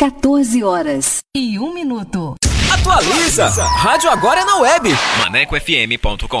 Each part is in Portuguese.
14 horas e um minuto. Atualiza! Rádio agora é na web. ManecoFM.com.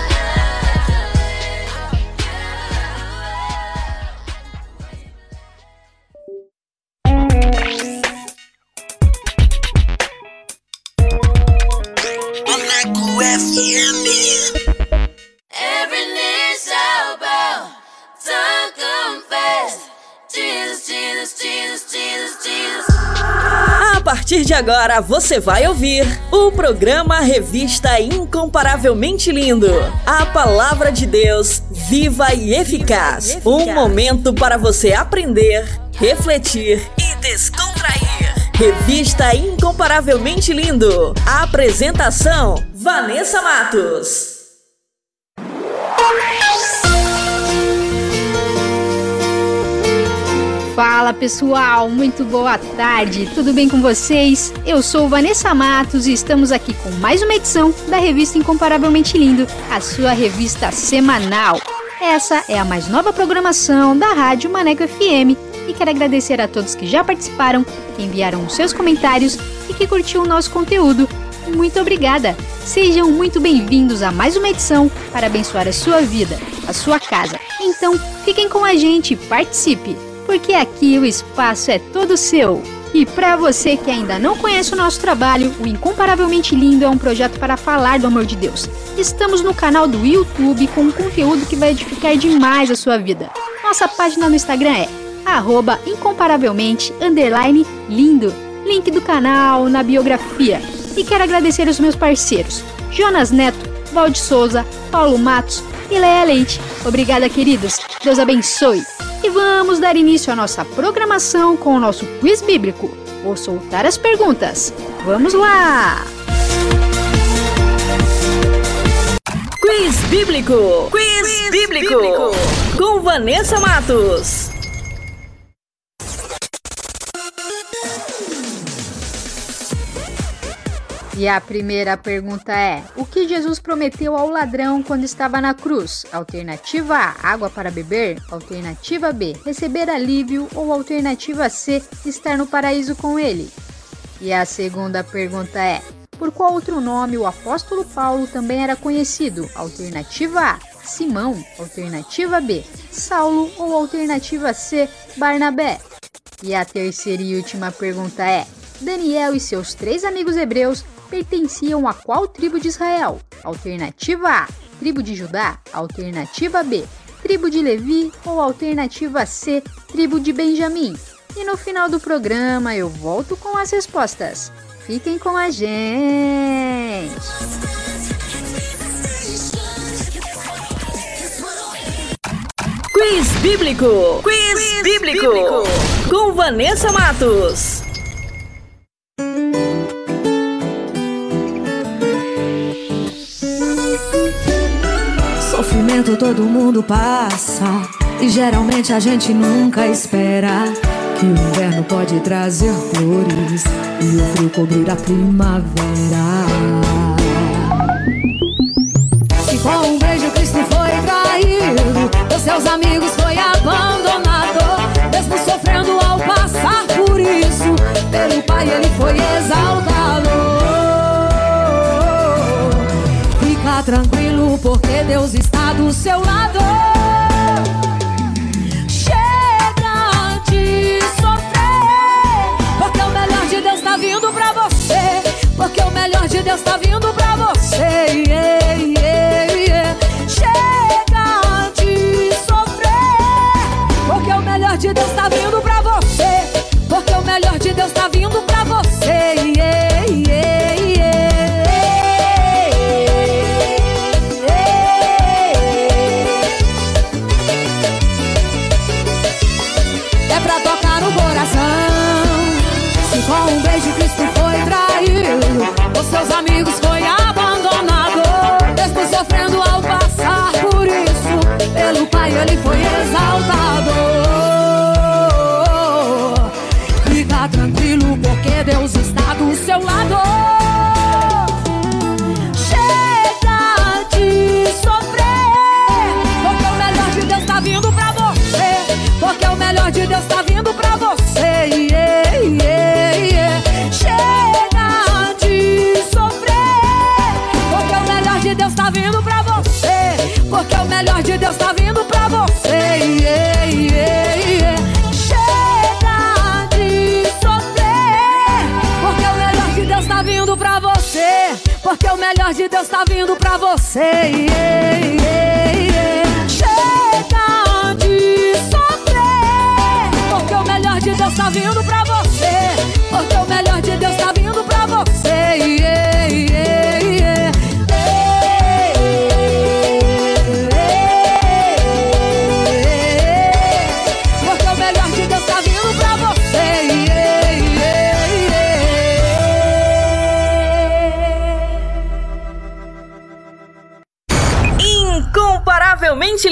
A partir de agora você vai ouvir o programa Revista Incomparavelmente Lindo. A palavra de Deus viva e eficaz. Um momento para você aprender, refletir e descontrair. Revista Incomparavelmente Lindo. A apresentação: Vanessa Matos. Fala pessoal, muito boa tarde, tudo bem com vocês? Eu sou Vanessa Matos e estamos aqui com mais uma edição da revista Incomparavelmente Lindo, a sua revista semanal. Essa é a mais nova programação da Rádio Maneco FM e quero agradecer a todos que já participaram, que enviaram os seus comentários e que curtiu o nosso conteúdo. Muito obrigada! Sejam muito bem-vindos a mais uma edição para abençoar a sua vida, a sua casa. Então, fiquem com a gente e participe! porque aqui o espaço é todo seu. E para você que ainda não conhece o nosso trabalho, o Incomparavelmente Lindo é um projeto para falar do amor de Deus. Estamos no canal do YouTube com um conteúdo que vai edificar demais a sua vida. Nossa página no Instagram é arroba incomparavelmente underline lindo. Link do canal na biografia. E quero agradecer os meus parceiros, Jonas Neto, Valde Souza, Paulo Matos e Leia Leite. Obrigada, queridos. Deus abençoe. E vamos dar início à nossa programação com o nosso quiz bíblico. Vou soltar as perguntas. Vamos lá! Quiz Bíblico! Quiz, bíblico. bíblico! Com Vanessa Matos. E a primeira pergunta é: O que Jesus prometeu ao ladrão quando estava na cruz? Alternativa A: água para beber. Alternativa B: receber alívio. Ou alternativa C: estar no paraíso com ele. E a segunda pergunta é: Por qual outro nome o apóstolo Paulo também era conhecido? Alternativa A: Simão. Alternativa B: Saulo. Ou alternativa C: Barnabé? E a terceira e última pergunta é: Daniel e seus três amigos hebreus pertenciam a qual tribo de Israel? Alternativa A: tribo de Judá. Alternativa B: tribo de Levi. Ou alternativa C: tribo de Benjamim? E no final do programa eu volto com as respostas. Fiquem com a gente! Quiz Bíblico. Quiz, Bíblico. Com Vanessa Matos. Sofrimento todo mundo passa e geralmente a gente nunca espera que o inverno pode trazer flores e o frio cobrir a primavera. Se com um beijo Cristo foi traído, os seus amigos foi abandonado, mesmo sofrendo ao passar por isso, pelo Pai ele foi exaltado. Fica tranquilo porque Deus está do seu lado. Chega de sofrer, porque o melhor de Deus tá vindo pra você. Porque o melhor de Deus tá vindo pra você. Yeah, yeah, yeah. Chega de sofrer, porque o melhor de Deus tá vindo pra você. Vindo pra você. Porque o melhor de Deus tá vindo pra você. Yeah, yeah, yeah. Chega de sofrer, porque o melhor de Deus tá vindo pra você. Porque o melhor de Deus tá vindo pra você.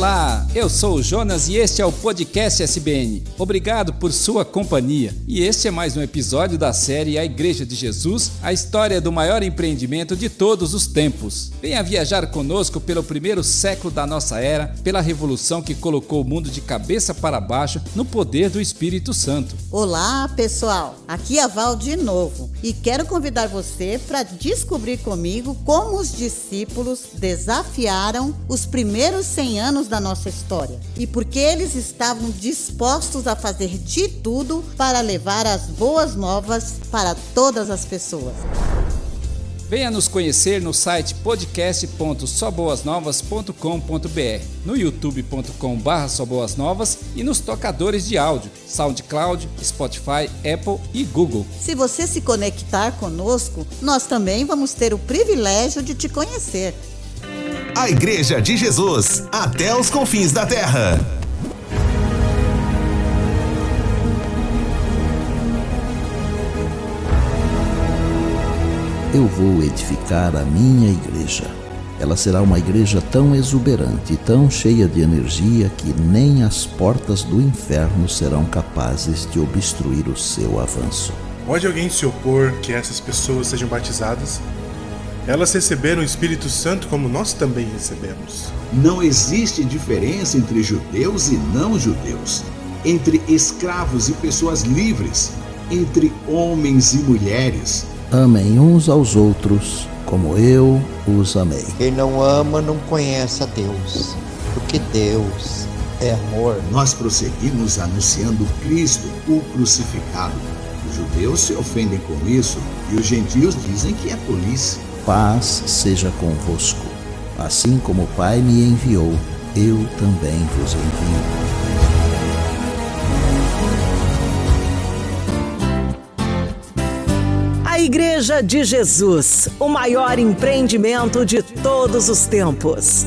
Olá, eu sou o Jonas e este é o podcast SBN. Obrigado por sua companhia. E este é mais um episódio da série A Igreja de Jesus, a história do maior empreendimento de todos os tempos. Venha viajar conosco pelo primeiro século da nossa era, pela revolução que colocou o mundo de cabeça para baixo no poder do Espírito Santo. Olá, pessoal. Aqui é a Val de novo e quero convidar você para descobrir comigo como os discípulos desafiaram os primeiros 100 anos da nossa história e porque eles estavam dispostos a fazer de tudo para levar as boas novas para todas as pessoas. Venha nos conhecer no site podcast.soboasnovas.com.br, no youtube.com.br soboasnovas e nos tocadores de áudio, SoundCloud, Spotify, Apple e Google. Se você se conectar conosco, nós também vamos ter o privilégio de te conhecer. A Igreja de Jesus, até os confins da terra. Eu vou edificar a minha igreja. Ela será uma igreja tão exuberante e tão cheia de energia que nem as portas do inferno serão capazes de obstruir o seu avanço. Pode alguém se opor que essas pessoas sejam batizadas? Elas receberam o Espírito Santo como nós também recebemos. Não existe diferença entre judeus e não judeus, entre escravos e pessoas livres, entre homens e mulheres. Amem uns aos outros como eu os amei. Quem não ama não conhece a Deus, porque Deus é amor. Nós prosseguimos anunciando Cristo, o crucificado. Os judeus se ofendem com isso e os gentios dizem que é tolice. Paz seja convosco. Assim como o Pai me enviou, eu também vos envio. A Igreja de Jesus, o maior empreendimento de todos os tempos.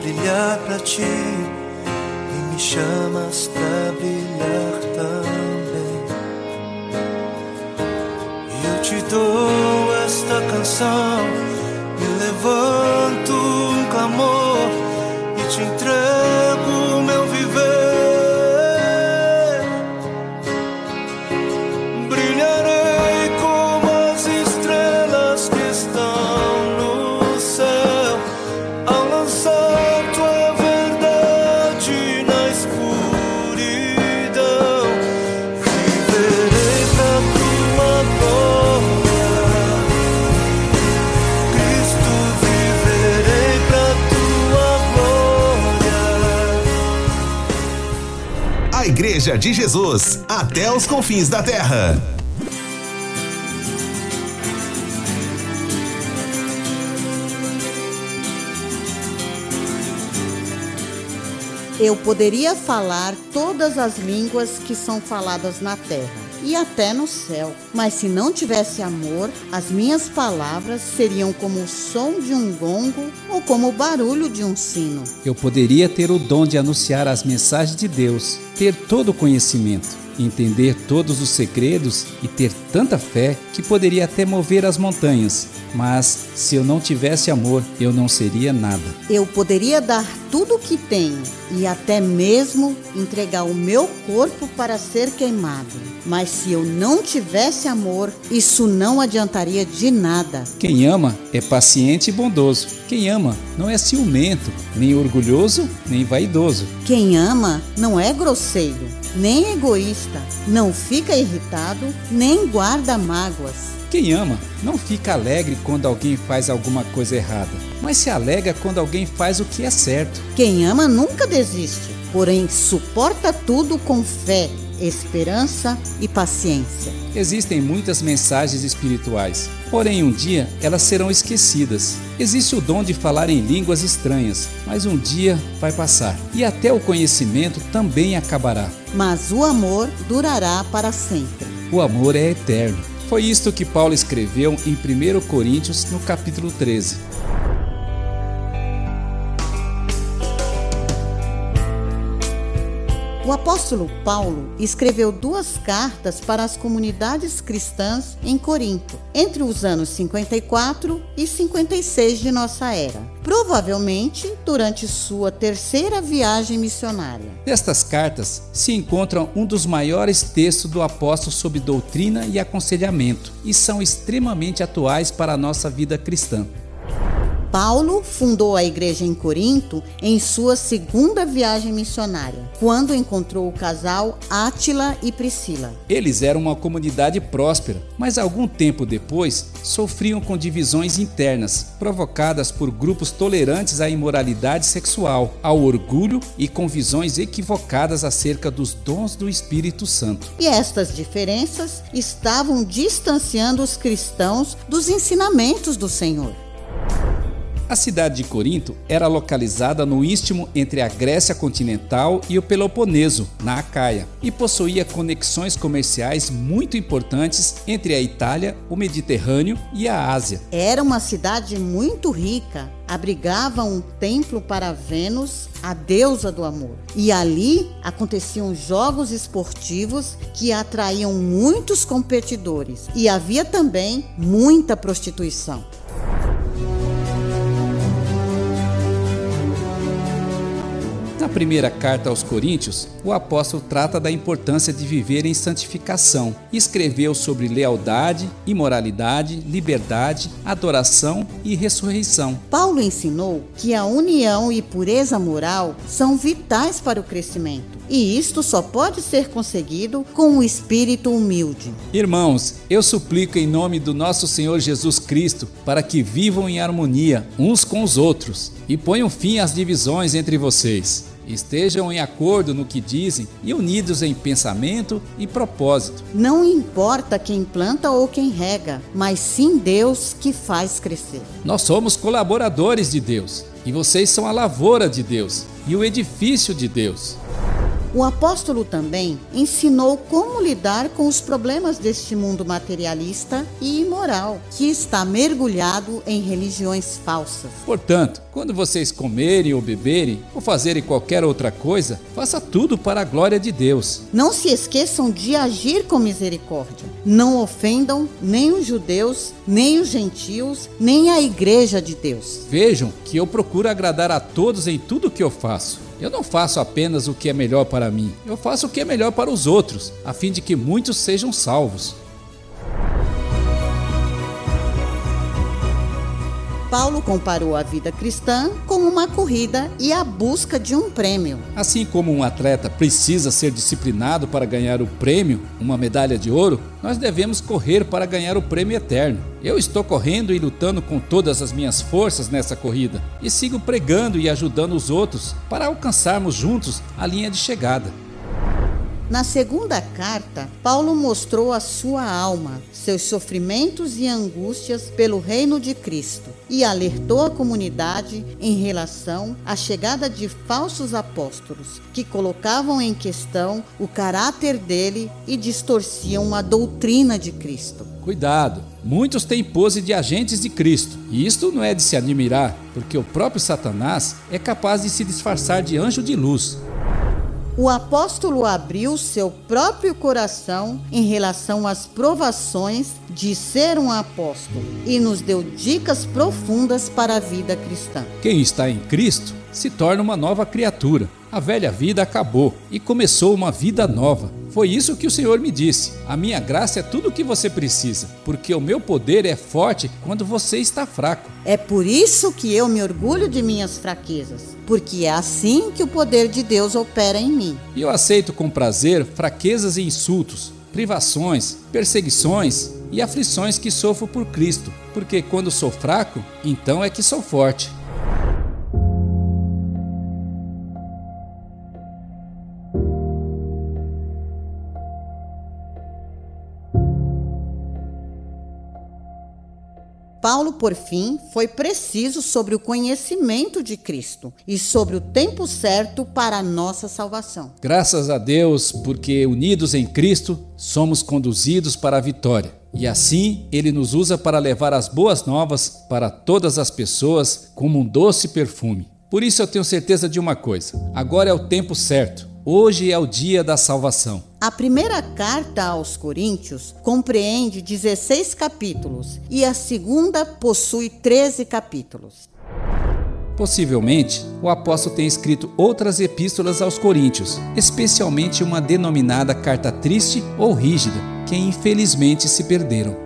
Brilhar, brilhar ti. E me chamas pra brilhar também. Eu te dou esta canção. Me levanto Igreja de Jesus, até os confins da terra. Eu poderia falar todas as línguas que são faladas na terra e até no céu, mas se não tivesse amor, as minhas palavras seriam como o som de um gongo ou como o barulho de um sino. eu poderia ter o dom de anunciar as mensagens de Deus, ter todo o conhecimento, entender todos os segredos e ter tanta fé que poderia até mover as montanhas. Mas se eu não tivesse amor, eu não seria nada. Eu poderia dar tudo o que tenho e até mesmo entregar o meu corpo para ser queimado. Mas se eu não tivesse amor, isso não adiantaria de nada. Quem ama é paciente e bondoso. Quem ama não é ciumento, nem orgulhoso, nem vaidoso. Quem ama não é grosseiro, nem egoísta, não fica irritado, nem guarda mágoas. Quem ama não fica alegre quando alguém faz alguma coisa errada, mas se alegra quando alguém faz o que é certo. Quem ama nunca desiste, porém suporta tudo com fé, esperança e paciência. Existem muitas mensagens espirituais, porém um dia elas serão esquecidas. Existe o dom de falar em línguas estranhas, mas um dia vai passar e até o conhecimento também acabará. Mas o amor durará para sempre. O amor é eterno. Foi isto que Paulo escreveu em 1 Coríntios, no capítulo 13. O apóstolo Paulo escreveu duas cartas para as comunidades cristãs em Corinto, entre os anos 54 e 56 de nossa era, provavelmente durante sua terceira viagem missionária. Nestas cartas se encontram um dos maiores textos do apóstolo sobre doutrina e aconselhamento e são extremamente atuais para a nossa vida cristã. Paulo fundou a igreja em Corinto em sua segunda viagem missionária, quando encontrou o casal Átila e Priscila. Eles eram uma comunidade próspera, mas algum tempo depois sofriam com divisões internas, provocadas por grupos tolerantes à imoralidade sexual, ao orgulho e com visões equivocadas acerca dos dons do Espírito Santo. E estas diferenças estavam distanciando os cristãos dos ensinamentos do Senhor. A cidade de Corinto era localizada no istmo entre a Grécia continental e o Peloponeso, na Acaia, e possuía conexões comerciais muito importantes entre a Itália, o Mediterrâneo e a Ásia. Era uma cidade muito rica, abrigava um templo para Vênus, a deusa do amor. E ali aconteciam jogos esportivos que atraíam muitos competidores. E havia também muita prostituição. Na primeira carta aos Coríntios, o apóstolo trata da importância de viver em santificação. Escreveu sobre lealdade, imoralidade, liberdade, adoração e ressurreição. Paulo ensinou que a união e pureza moral são vitais para o crescimento, e isto só pode ser conseguido com um espírito humilde. Irmãos, eu suplico em nome do nosso Senhor Jesus Cristo para que vivam em harmonia uns com os outros e ponham fim às divisões entre vocês. Estejam em acordo no que dizem e unidos em pensamento e propósito. Não importa quem planta ou quem rega, mas sim Deus que faz crescer. Nós somos colaboradores de Deus e vocês são a lavoura de Deus e o edifício de Deus. O apóstolo também ensinou como lidar com os problemas deste mundo materialista e imoral, que está mergulhado em religiões falsas. Portanto, quando vocês comerem ou beberem ou fazerem qualquer outra coisa, faça tudo para a glória de Deus. Não se esqueçam de agir com misericórdia. Não ofendam nem os judeus, nem os gentios, nem a igreja de Deus. Vejam que eu procuro agradar a todos em tudo que eu faço. Eu não faço apenas o que é melhor para mim, eu faço o que é melhor para os outros, a fim de que muitos sejam salvos. Paulo comparou a vida cristã com uma corrida e a busca de um prêmio. Assim como um atleta precisa ser disciplinado para ganhar o prêmio, uma medalha de ouro, nós devemos correr para ganhar o prêmio eterno. Eu estou correndo e lutando com todas as minhas forças nessa corrida e sigo pregando e ajudando os outros para alcançarmos juntos a linha de chegada. Na segunda carta, Paulo mostrou a sua alma, seus sofrimentos e angústias pelo reino de Cristo e alertou a comunidade em relação à chegada de falsos apóstolos que colocavam em questão o caráter dele e distorciam a doutrina de Cristo. Cuidado! Muitos têm pose de agentes de Cristo, e isto não é de se admirar, porque o próprio Satanás é capaz de se disfarçar de anjo de luz. O apóstolo abriu seu próprio coração em relação às provações de ser um apóstolo e nos deu dicas profundas para a vida cristã. Quem está em Cristo se torna uma nova criatura. A velha vida acabou e começou uma vida nova. Foi isso que o Senhor me disse. A minha graça é tudo o que você precisa, porque o meu poder é forte quando você está fraco. É por isso que eu me orgulho de minhas fraquezas, porque é assim que o poder de Deus opera em mim. E eu aceito com prazer fraquezas e insultos, privações, perseguições e aflições que sofro por Cristo, porque quando sou fraco, então é que sou forte. Por fim, foi preciso sobre o conhecimento de Cristo e sobre o tempo certo para a nossa salvação. Graças a Deus, porque unidos em Cristo, somos conduzidos para a vitória. E assim ele nos usa para levar as boas novas para todas as pessoas como um doce perfume. Por isso eu tenho certeza de uma coisa: agora é o tempo certo. Hoje é o dia da salvação. A primeira carta aos Coríntios compreende 16 capítulos e a segunda possui 13 capítulos. Possivelmente, o apóstolo tenha escrito outras epístolas aos Coríntios, especialmente uma denominada carta triste ou rígida, que infelizmente se perderam.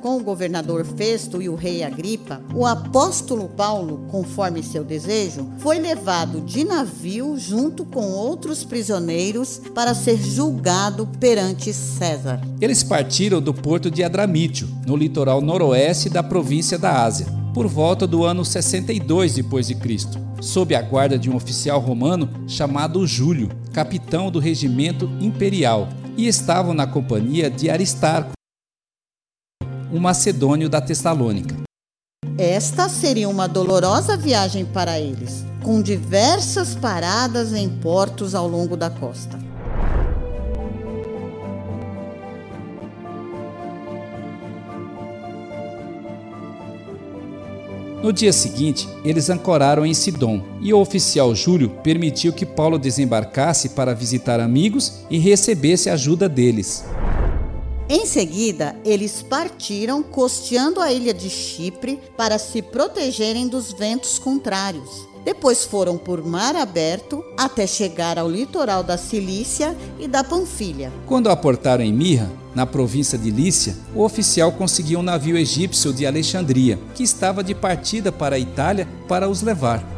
Com o governador Festo e o rei Agripa, o apóstolo Paulo, conforme seu desejo, foi levado de navio junto com outros prisioneiros para ser julgado perante César. Eles partiram do porto de Adramítio, no litoral noroeste da província da Ásia, por volta do ano 62 depois de Cristo, sob a guarda de um oficial romano chamado Júlio, capitão do regimento imperial, e estavam na companhia de Aristarco, um macedônio da Tessalônica. Esta seria uma dolorosa viagem para eles, com diversas paradas em portos ao longo da costa. No dia seguinte, eles ancoraram em Sidom e o oficial Júlio permitiu que Paulo desembarcasse para visitar amigos e recebesse ajuda deles. Em seguida, eles partiram costeando a ilha de Chipre para se protegerem dos ventos contrários. Depois foram por mar aberto até chegar ao litoral da Cilícia e da Panfilha. Quando aportaram em Mirra, na província de Lícia, o oficial conseguiu um navio egípcio de Alexandria, que estava de partida para a Itália para os levar.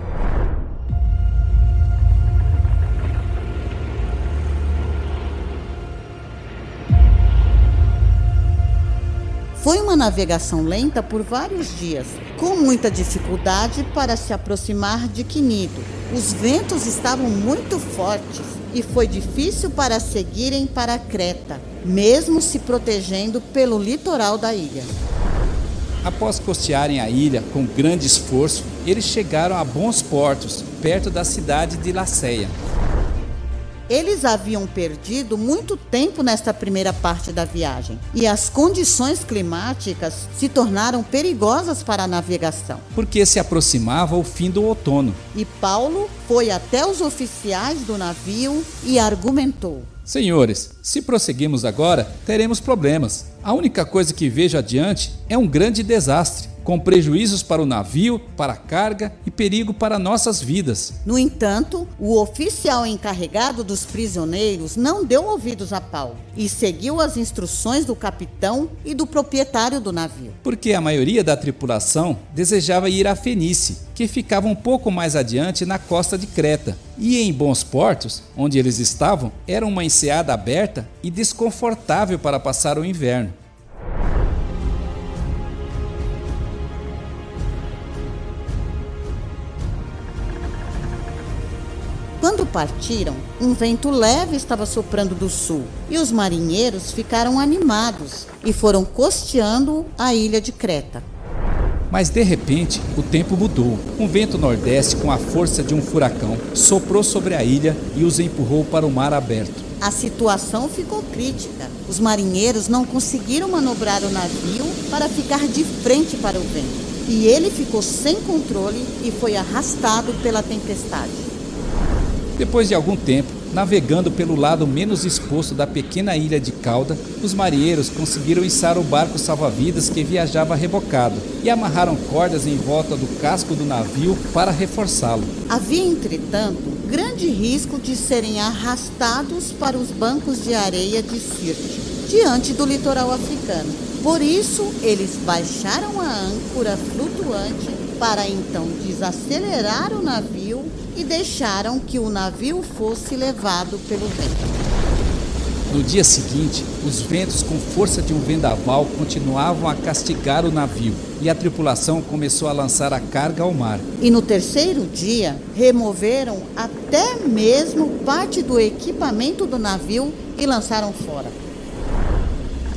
Uma navegação lenta por vários dias, com muita dificuldade para se aproximar de Quinido. Os ventos estavam muito fortes e foi difícil para seguirem para Creta, mesmo se protegendo pelo litoral da ilha. Após costearem a ilha com grande esforço, eles chegaram a bons portos, perto da cidade de Laceia. Eles haviam perdido muito tempo nesta primeira parte da viagem e as condições climáticas se tornaram perigosas para a navegação. Porque se aproximava o fim do outono. E Paulo foi até os oficiais do navio e argumentou: Senhores, se prosseguirmos agora, teremos problemas. A única coisa que vejo adiante é um grande desastre, com prejuízos para o navio, para a carga e perigo para nossas vidas. No entanto, o oficial encarregado dos prisioneiros não deu ouvidos a Paulo e seguiu as instruções do capitão e do proprietário do navio. Porque a maioria da tripulação desejava ir a Fenície, que ficava um pouco mais adiante na costa de Creta. E em bons portos, onde eles estavam, era uma enseada aberta e desconfortável para passar o inverno. Partiram, um vento leve estava soprando do sul e os marinheiros ficaram animados e foram costeando a ilha de Creta. Mas de repente, o tempo mudou. Um vento nordeste com a força de um furacão soprou sobre a ilha e os empurrou para o mar aberto. A situação ficou crítica. Os marinheiros não conseguiram manobrar o navio para ficar de frente para o vento. E ele ficou sem controle e foi arrastado pela tempestade. Depois de algum tempo, Navegando pelo lado menos exposto da pequena ilha de Cauda, os marinheiros conseguiram içar o barco salva-vidas que viajava rebocado e amarraram cordas em volta do casco do navio para reforçá-lo. Havia, entretanto, grande risco de serem arrastados para os bancos de areia de Sirte, diante do litoral africano. Por isso, eles baixaram a âncora flutuante para então desacelerar o navio e deixaram que o navio fosse levado pelo vento. No dia seguinte, os ventos com força de um vendaval continuavam a castigar o navio e a tripulação começou a lançar a carga ao mar. E no terceiro dia, removeram até mesmo parte do equipamento do navio e lançaram fora.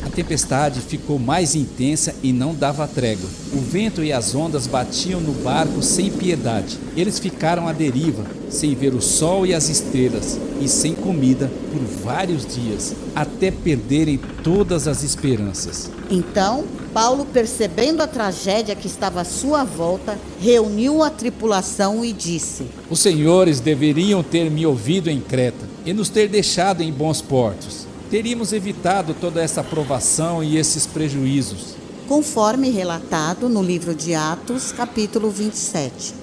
A tempestade ficou mais intensa e não dava trégua. O vento e as ondas batiam no barco sem piedade. Eles ficaram à deriva, sem ver o sol e as estrelas, e sem comida por vários dias, até perderem todas as esperanças. Então, Paulo, percebendo a tragédia que estava à sua volta, reuniu a tripulação e disse: Os senhores deveriam ter me ouvido em Creta e nos ter deixado em bons portos. Teríamos evitado toda essa provação e esses prejuízos. Conforme relatado no livro de Atos, capítulo 27.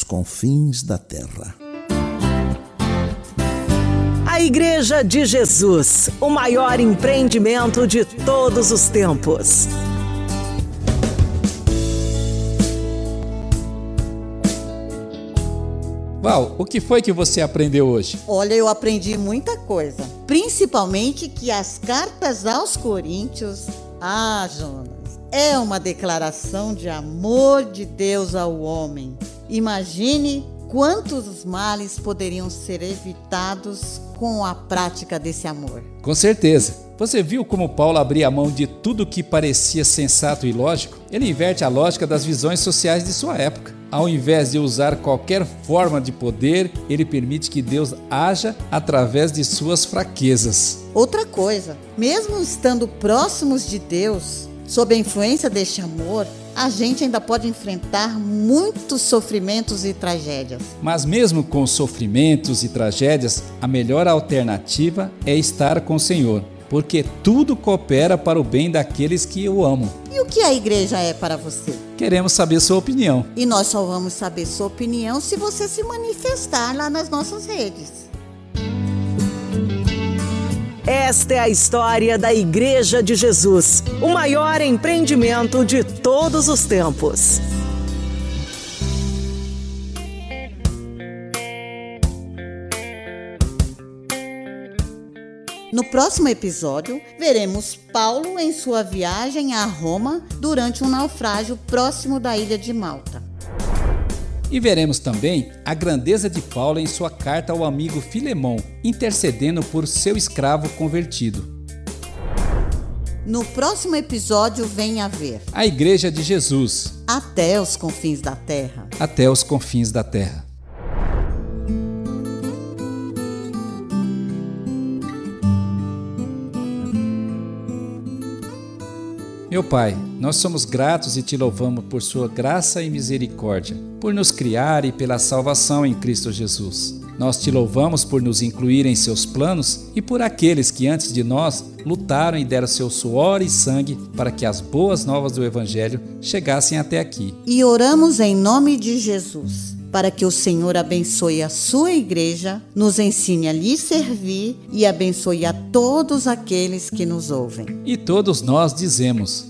Os confins da terra. A Igreja de Jesus, o maior empreendimento de todos os tempos. Val, o que foi que você aprendeu hoje? Olha, eu aprendi muita coisa. Principalmente que as cartas aos Coríntios, ah, Jonas, é uma declaração de amor de Deus ao homem. Imagine quantos males poderiam ser evitados com a prática desse amor. Com certeza. Você viu como Paulo abria mão de tudo que parecia sensato e lógico? Ele inverte a lógica das visões sociais de sua época. Ao invés de usar qualquer forma de poder, ele permite que Deus haja através de suas fraquezas. Outra coisa, mesmo estando próximos de Deus, sob a influência deste amor, a gente ainda pode enfrentar muitos sofrimentos e tragédias. Mas mesmo com sofrimentos e tragédias, a melhor alternativa é estar com o Senhor, porque tudo coopera para o bem daqueles que o amam. E o que a igreja é para você? Queremos saber sua opinião. E nós só vamos saber sua opinião se você se manifestar lá nas nossas redes. Esta é a história da Igreja de Jesus, o maior empreendimento de todos os tempos. No próximo episódio, veremos Paulo em sua viagem a Roma durante um naufrágio próximo da ilha de Malta. E veremos também a grandeza de Paulo em sua carta ao amigo Filemão, intercedendo por seu escravo convertido. No próximo episódio, venha ver a Igreja de Jesus até os confins da terra. Até os confins da terra. Meu pai, nós somos gratos e te louvamos por Sua graça e misericórdia, por nos criar e pela salvação em Cristo Jesus. Nós te louvamos por nos incluir em seus planos e por aqueles que antes de nós lutaram e deram seu suor e sangue para que as boas novas do Evangelho chegassem até aqui. E oramos em nome de Jesus, para que o Senhor abençoe a sua igreja, nos ensine a lhe servir e abençoe a todos aqueles que nos ouvem. E todos nós dizemos: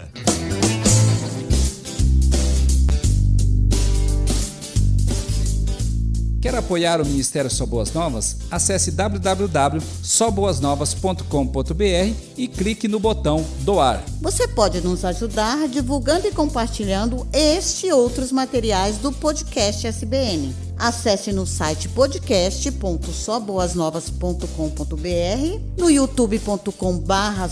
Quer apoiar o Ministério Só Boas Novas? Acesse www.soboasnovas.com.br e clique no botão doar. Você pode nos ajudar divulgando e compartilhando este e outros materiais do podcast SBN. Acesse no site podcast.soboasnovas.com.br, no youtube.com barra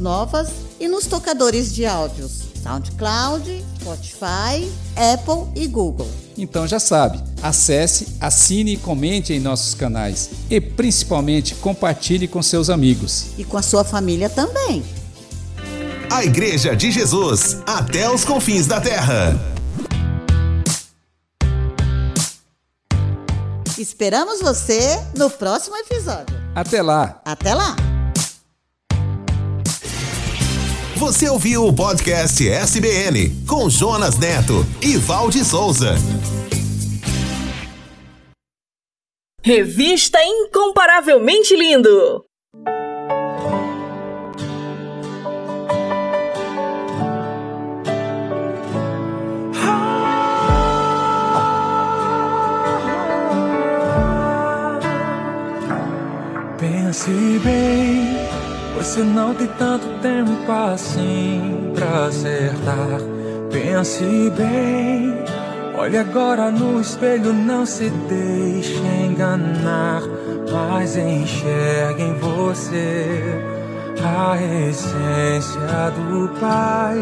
Novas e nos tocadores de áudios SoundCloud, Spotify, Apple e Google. Então já sabe, acesse, assine e comente em nossos canais e principalmente compartilhe com seus amigos. E com a sua família também. A Igreja de Jesus, até os confins da terra. Esperamos você no próximo episódio. Até lá! Até lá! Você ouviu o podcast SBN com Jonas Neto e Valde Souza. Revista Incomparavelmente Lindo. Pense bem, você não tem tanto tempo assim pra acertar. Pense bem, olhe agora no espelho, não se deixe enganar, mas enxergue em você a essência do Pai.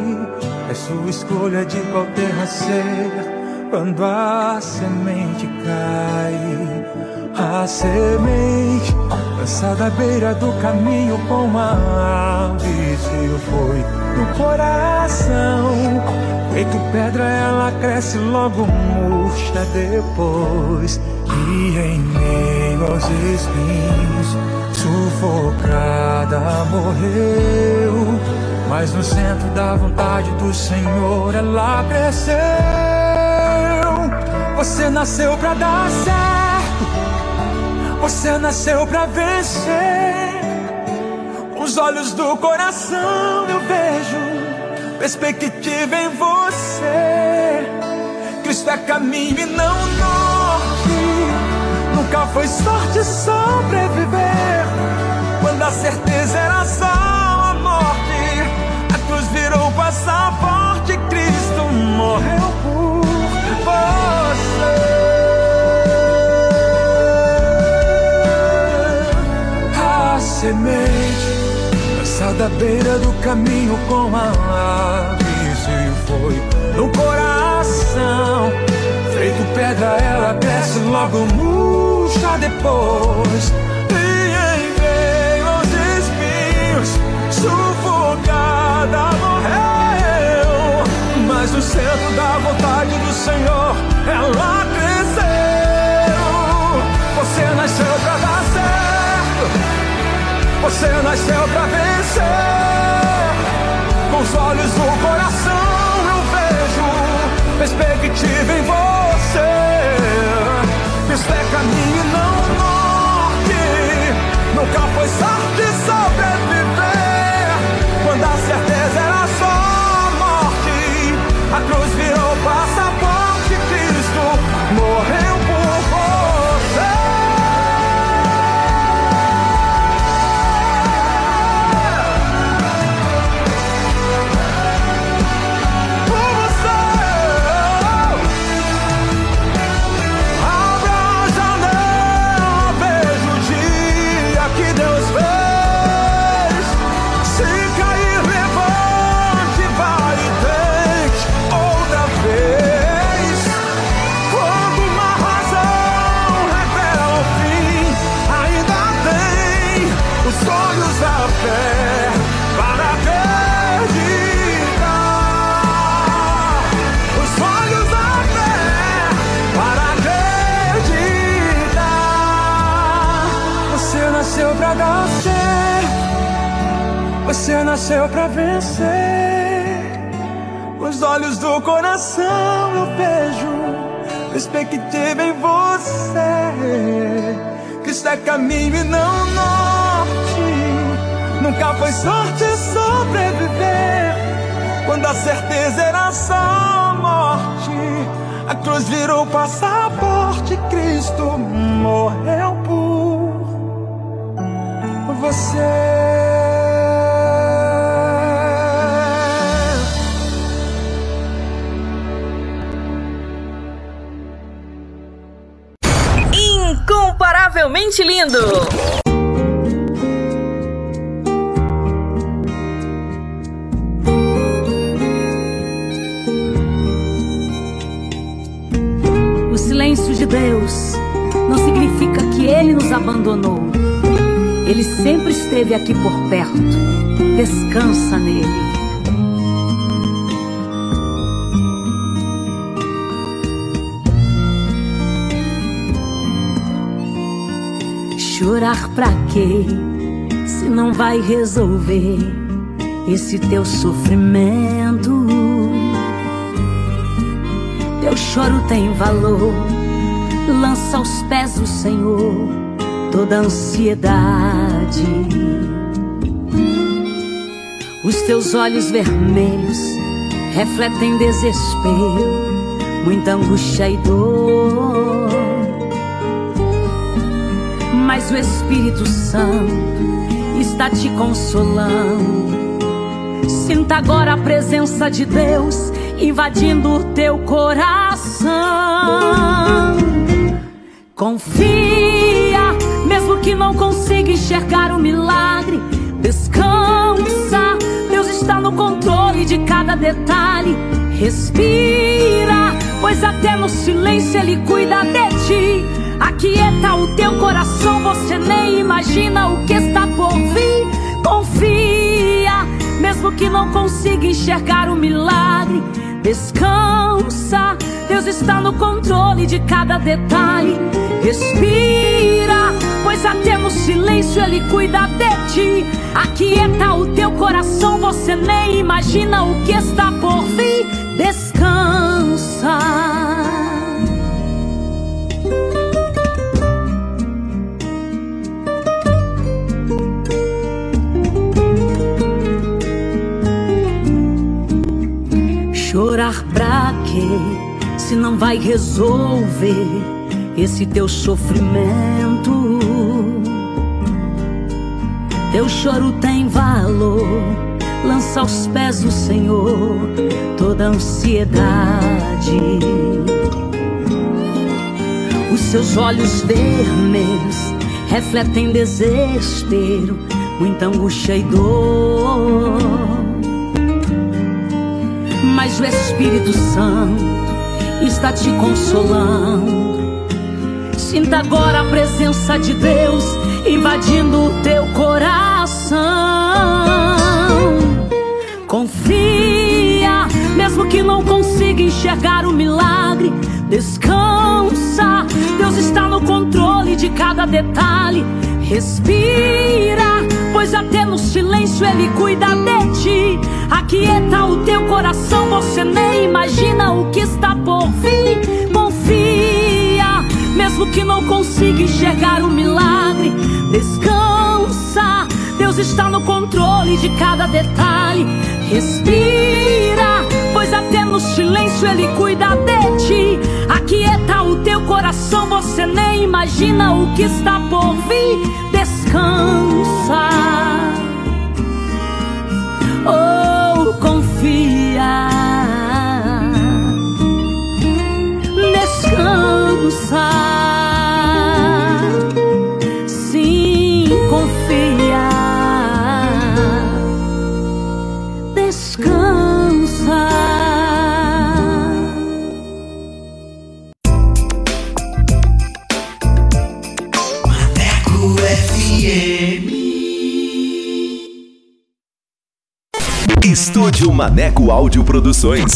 É sua escolha de qual terra ser quando a semente cai. A semente lançada à beira do caminho com a se foi no coração. Feito pedra, ela cresce logo murcha depois. E em meio aos espinhos, sufocada morreu. Mas no centro da vontade do Senhor ela cresceu. Você nasceu pra dar certo. Você nasceu pra vencer. Com os olhos do coração eu vejo perspectiva em você. Cristo é caminho e não norte. Nunca foi sorte sobreviver. Quando a certeza era só a morte, a cruz virou passaporte. Cristo morreu. A semente lançada à beira do caminho com a ave se foi no coração. Feito pedra, ela cresce logo murcha depois. E em meio aos espinhos, sufocada morreu. Mas no centro da vontade do Senhor, ela cresceu. Você nasceu pra dar certo. Você nasceu pra vencer. Com os olhos do coração eu vejo perspectiva em você. Cristo é caminho caminho e não norte. Nunca foi sorte sobreviver. Quando a certeza era só morte, a cruz virou passaporte. Cristo morreu por você. Incomparavelmente lindo. O silêncio de Deus não significa que Ele nos abandonou. Ele sempre esteve aqui por perto. Descansa nele. Chorar pra quê? Se não vai resolver esse teu sofrimento. Teu choro tem valor. Lança aos pés do Senhor toda ansiedade. Os teus olhos vermelhos refletem desespero, muita angústia e dor. Mas o Espírito Santo está te consolando. Sinta agora a presença de Deus invadindo o teu coração. Confia, mesmo que não consiga enxergar o milagre. Descansa, Deus está no controle de cada detalhe. Respira, pois até no silêncio Ele cuida de ti. Aquieta o teu coração, você nem imagina o que está por vir. Confia, mesmo que não consiga enxergar o milagre. Descansa, Deus está no controle de cada detalhe. Respira, pois até no silêncio Ele cuida de ti. Aquieta o teu coração, você nem imagina o que está por vir. Descansa. Vai resolver esse teu sofrimento. Teu choro tem valor. Lança aos pés do Senhor toda ansiedade. Os seus olhos vermelhos refletem desespero, muita angústia e dor. Mas o Espírito Santo está te consolando. Sinta agora a presença de Deus invadindo o teu coração. Confia, mesmo que não consiga enxergar o milagre. Descansa, Deus está no controle de cada detalhe. Respira, pois até no silêncio Ele cuida de ti. Aquieta o teu coração, você nem imagina o que está por vir. Confia, mesmo que não consiga enxergar o milagre. Descansa, Deus está no controle de cada detalhe. Respira, pois até no silêncio Ele cuida de ti. Aquieta o teu coração, você nem imagina o que está por vir. Descansa. Oh, Estúdio Maneco Áudio Produções.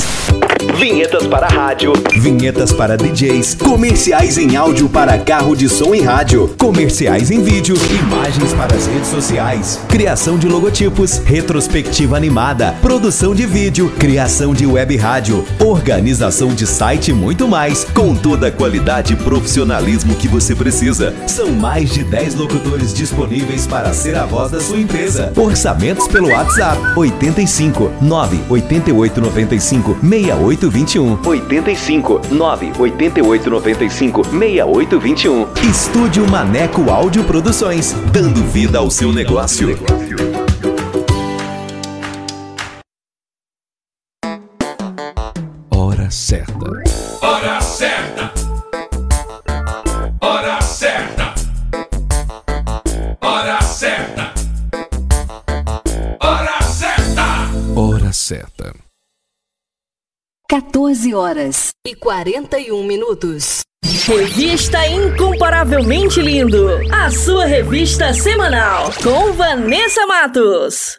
Vinhetas para rádio, vinhetas para DJs, comerciais em áudio para carro de som e rádio, comerciais em vídeo, imagens para as redes sociais, criação de logotipos, retrospectiva animada, produção de vídeo, criação de web rádio, organização de site e muito mais, com toda a qualidade e profissionalismo que você precisa. São mais de 10 locutores disponíveis para ser a voz da sua empresa. Orçamentos pelo WhatsApp. 85 988 95 6821 85 988 95 6821 Estúdio Maneco Áudio Produções, dando vida ao seu negócio. 14 horas e 41 minutos. Revista Incomparavelmente Lindo, a sua revista semanal com Vanessa Matos.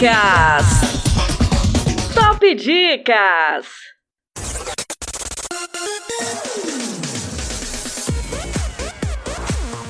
Dicas! Top Dicas!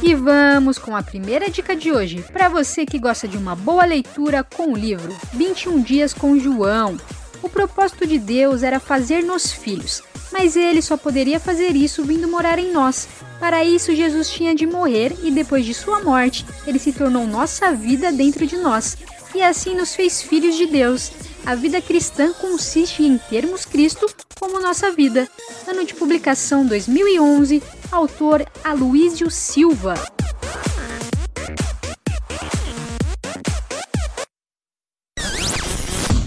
E vamos com a primeira dica de hoje, para você que gosta de uma boa leitura com o livro 21 Dias com João. O propósito de Deus era fazer-nos filhos, mas ele só poderia fazer isso vindo morar em nós. Para isso, Jesus tinha de morrer e depois de sua morte, ele se tornou nossa vida dentro de nós e assim nos fez filhos de Deus. A vida cristã consiste em termos Cristo como nossa vida. Ano de publicação 2011, autor Aloísio Silva.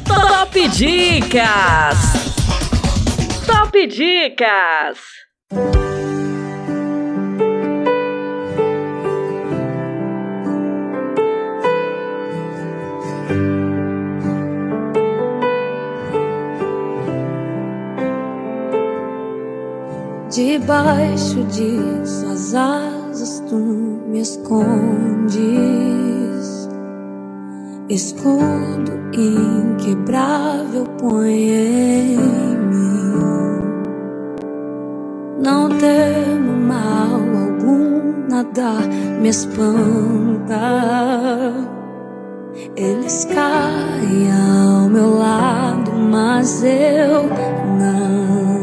Top Dicas! Top Dicas! Debaixo de suas asas tu me escondes, escudo inquebrável põe em mim. Não temo mal algum, nada me espanta. Eles caem ao meu lado, mas eu não.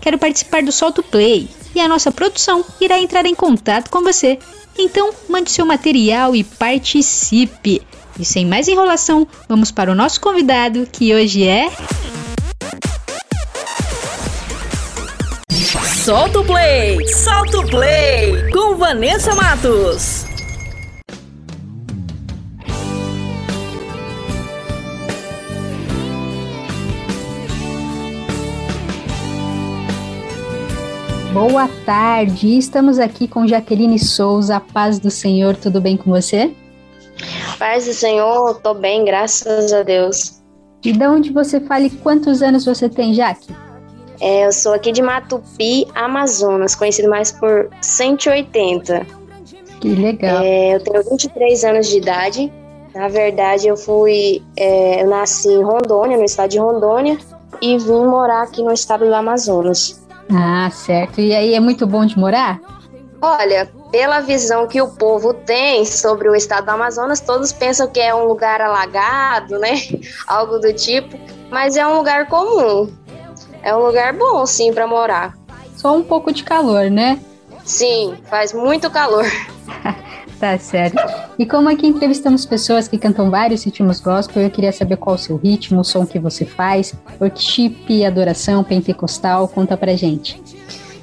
Quero participar do Solto Play e a nossa produção irá entrar em contato com você. Então, mande seu material e participe. E sem mais enrolação, vamos para o nosso convidado que hoje é. Solta o play! Solta o play! Com Vanessa Matos. Boa tarde, estamos aqui com Jaqueline Souza, paz do Senhor, tudo bem com você? Paz do Senhor, tô bem, graças a Deus. E de onde você fala e quantos anos você tem, Jaque? É, eu sou aqui de Matupi, Amazonas, conhecido mais por 180. Que legal. É, eu tenho 23 anos de idade. Na verdade, eu fui. É, eu nasci em Rondônia, no estado de Rondônia, e vim morar aqui no estado do Amazonas. Ah, certo. E aí é muito bom de morar? Olha, pela visão que o povo tem sobre o estado do Amazonas, todos pensam que é um lugar alagado, né? Algo do tipo, mas é um lugar comum. É um lugar bom, sim, para morar. Só um pouco de calor, né? Sim, faz muito calor. Tá certo. E como aqui entrevistamos pessoas que cantam vários ritmos gospel, eu queria saber qual o seu ritmo, o som que você faz, worship, adoração, pentecostal, conta pra gente.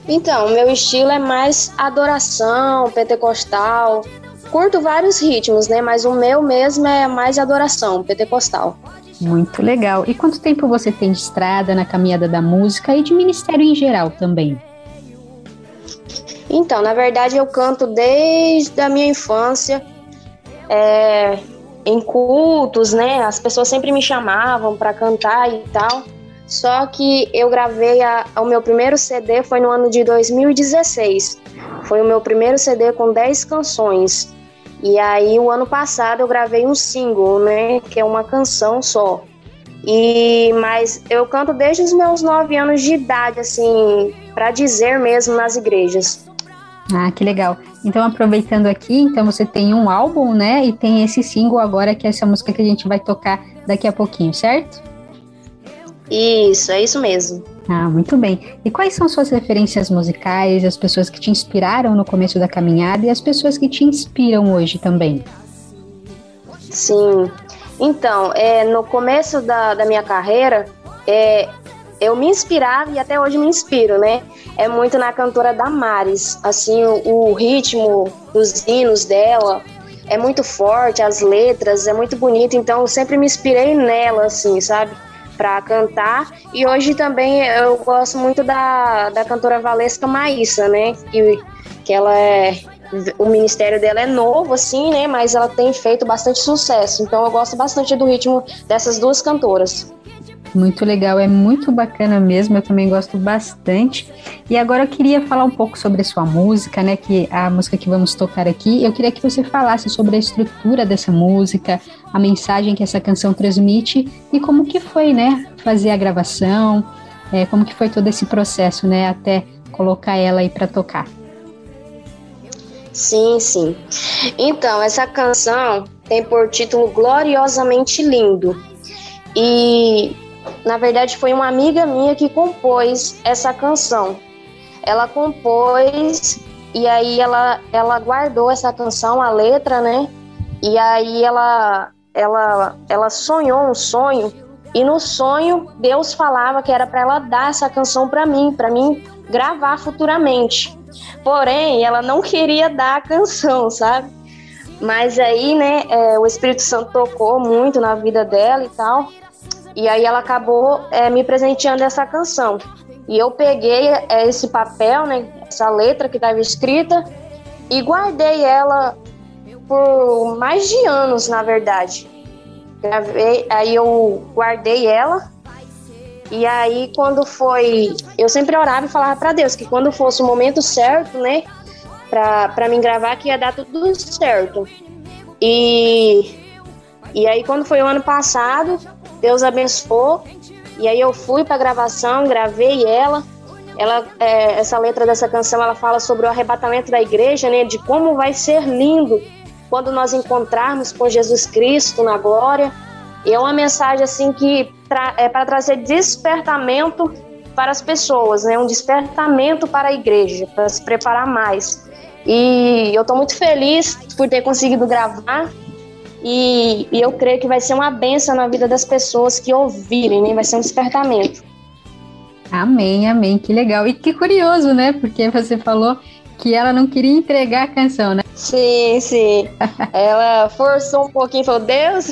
Então, meu estilo é mais adoração, pentecostal. Curto vários ritmos, né? Mas o meu mesmo é mais adoração, pentecostal. Muito legal. E quanto tempo você tem de estrada na caminhada da música e de ministério em geral também? Então, na verdade, eu canto desde a minha infância, é, em cultos, né? As pessoas sempre me chamavam para cantar e tal. Só que eu gravei a, o meu primeiro CD foi no ano de 2016. Foi o meu primeiro CD com 10 canções. E aí, o ano passado, eu gravei um single, né? Que é uma canção só. E mas eu canto desde os meus 9 anos de idade, assim, para dizer mesmo nas igrejas. Ah, que legal. Então, aproveitando aqui, então você tem um álbum, né? E tem esse single agora, que é essa música que a gente vai tocar daqui a pouquinho, certo? Isso, é isso mesmo. Ah, muito bem. E quais são suas referências musicais, as pessoas que te inspiraram no começo da caminhada e as pessoas que te inspiram hoje também? Sim. Então, é, no começo da, da minha carreira, é, eu me inspirava e até hoje me inspiro, né? É muito na cantora Damares. Assim, o, o ritmo dos hinos dela é muito forte, as letras, é muito bonito, então eu sempre me inspirei nela, assim, sabe? Pra cantar. E hoje também eu gosto muito da, da cantora Valesca Maíssa, né? Que, que ela é. O ministério dela é novo, assim, né? Mas ela tem feito bastante sucesso. Então eu gosto bastante do ritmo dessas duas cantoras. Muito legal, é muito bacana mesmo, eu também gosto bastante. E agora eu queria falar um pouco sobre a sua música, né? Que a música que vamos tocar aqui. Eu queria que você falasse sobre a estrutura dessa música, a mensagem que essa canção transmite e como que foi, né? Fazer a gravação, é, como que foi todo esse processo, né? Até colocar ela aí para tocar. Sim, sim. Então, essa canção tem por título Gloriosamente Lindo. E na verdade, foi uma amiga minha que compôs essa canção. Ela compôs e aí ela, ela guardou essa canção, a letra, né? E aí ela, ela, ela sonhou um sonho e no sonho Deus falava que era para ela dar essa canção para mim, para mim gravar futuramente. Porém, ela não queria dar a canção, sabe? Mas aí, né, é, o Espírito Santo tocou muito na vida dela e tal. E aí ela acabou é, me presenteando essa canção. E eu peguei é, esse papel, né, essa letra que estava escrita, e guardei ela por mais de anos, na verdade. Gravei, aí eu guardei ela E aí, quando foi. Eu sempre orava e falava para Deus que quando fosse o momento certo, né? Pra mim gravar, que ia dar tudo certo. E. E aí, quando foi o ano passado, Deus abençoou. E aí, eu fui pra gravação, gravei ela. Ela, é, essa letra dessa canção, ela fala sobre o arrebatamento da igreja, né? De como vai ser lindo quando nós encontrarmos com Jesus Cristo na glória. E é uma mensagem assim que é para trazer despertamento para as pessoas, né? Um despertamento para a igreja, para se preparar mais. E eu estou muito feliz por ter conseguido gravar. E, e, eu creio que vai ser uma benção na vida das pessoas que ouvirem, né? Vai ser um despertamento. Amém, amém, que legal. E que curioso, né? Porque você falou que ela não queria entregar a canção, né? Sim, sim. ela forçou um pouquinho, falou: Deus,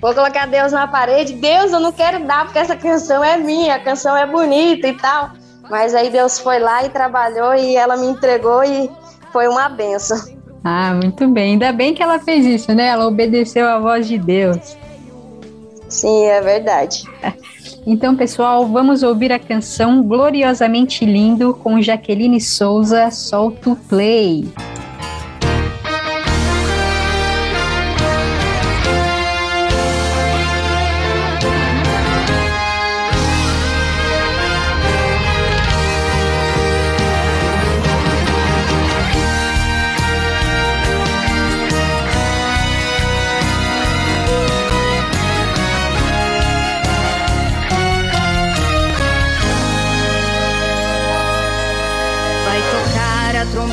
vou colocar Deus na parede. Deus, eu não quero dar porque essa canção é minha, a canção é bonita e tal. Mas aí Deus foi lá e trabalhou e ela me entregou e foi uma benção. Ah, muito bem. Ainda bem que ela fez isso, né? Ela obedeceu à voz de Deus. Sim, é verdade. Então, pessoal, vamos ouvir a canção Gloriosamente Lindo com Jaqueline Souza, Solto Play.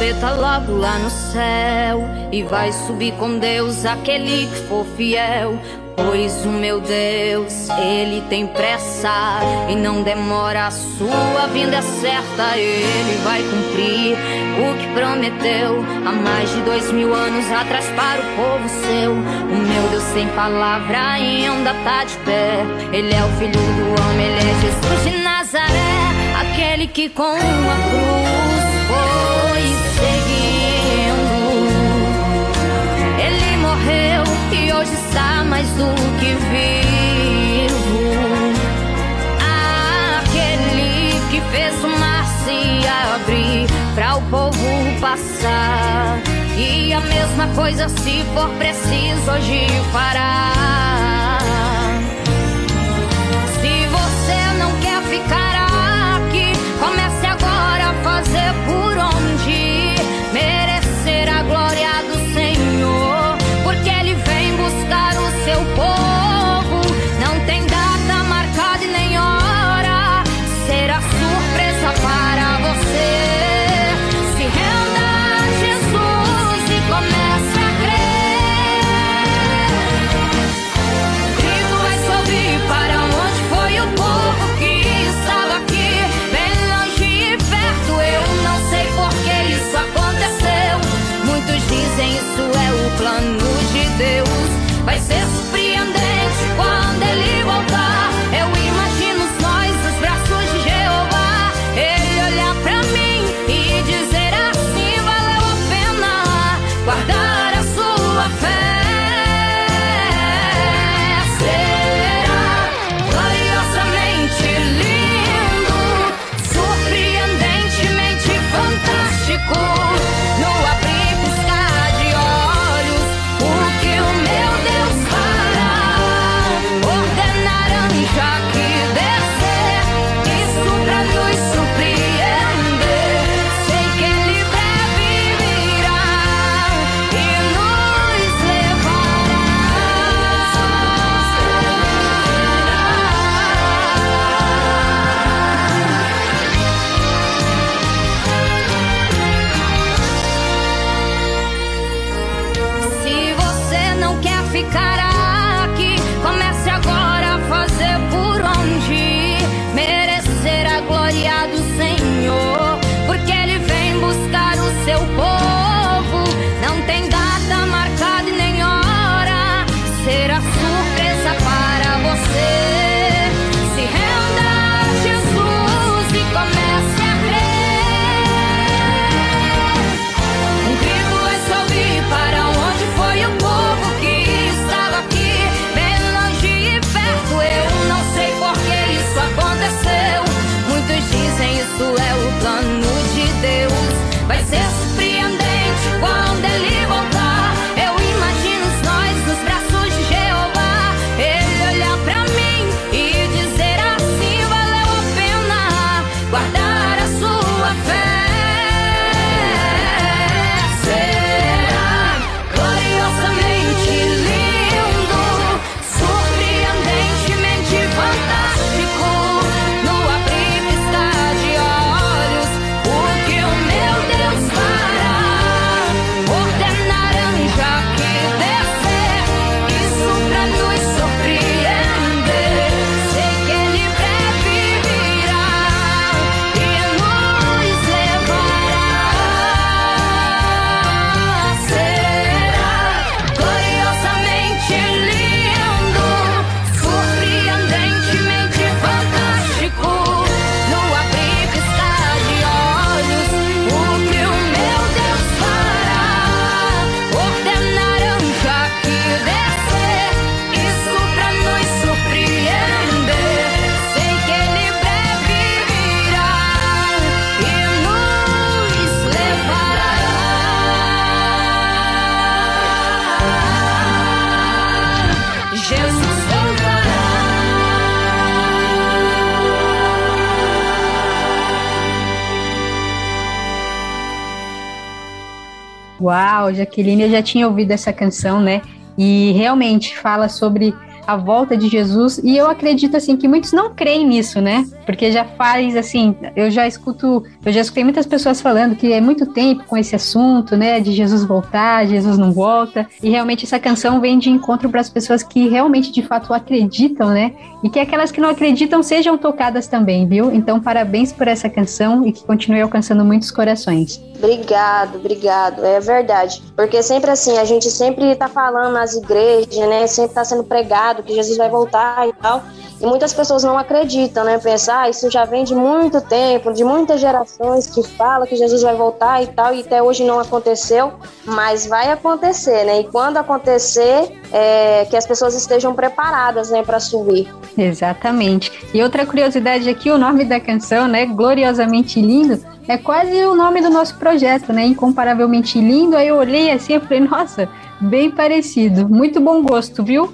Trombeta logo lá no céu E vai subir com Deus aquele que for fiel Pois o meu Deus, ele tem pressa e não demora, a sua vinda é certa. Ele vai cumprir o que prometeu há mais de dois mil anos atrás para o povo seu. O meu Deus sem palavra ainda tá de pé. Ele é o filho do homem, ele é Jesus de Nazaré, aquele que com a cruz foi mais do que vivo. Aquele que fez o mar se abrir para o povo passar. E a mesma coisa, se for preciso, hoje fará. Jaqueline, eu já tinha ouvido essa canção, né? E realmente fala sobre a volta de Jesus e eu acredito assim que muitos não creem nisso, né? Porque já faz assim, eu já escuto, eu já escutei muitas pessoas falando que é muito tempo com esse assunto, né, de Jesus voltar, Jesus não volta, e realmente essa canção vem de encontro para as pessoas que realmente de fato acreditam, né? E que aquelas que não acreditam sejam tocadas também, viu? Então, parabéns por essa canção e que continue alcançando muitos corações. Obrigado, obrigado. É verdade. Porque sempre assim, a gente sempre tá falando nas igrejas, né? Sempre tá sendo pregado que Jesus vai voltar e tal. E muitas pessoas não acreditam, né? Pensar, ah, isso já vem de muito tempo, de muitas gerações que fala que Jesus vai voltar e tal, e até hoje não aconteceu, mas vai acontecer, né? E quando acontecer, é, que as pessoas estejam preparadas, né, para subir. Exatamente. E outra curiosidade aqui, o nome da canção, né? Gloriosamente lindo é quase o nome do nosso projeto, né? Incomparavelmente lindo. Aí eu olhei assim e falei, nossa, bem parecido. Muito bom gosto, viu?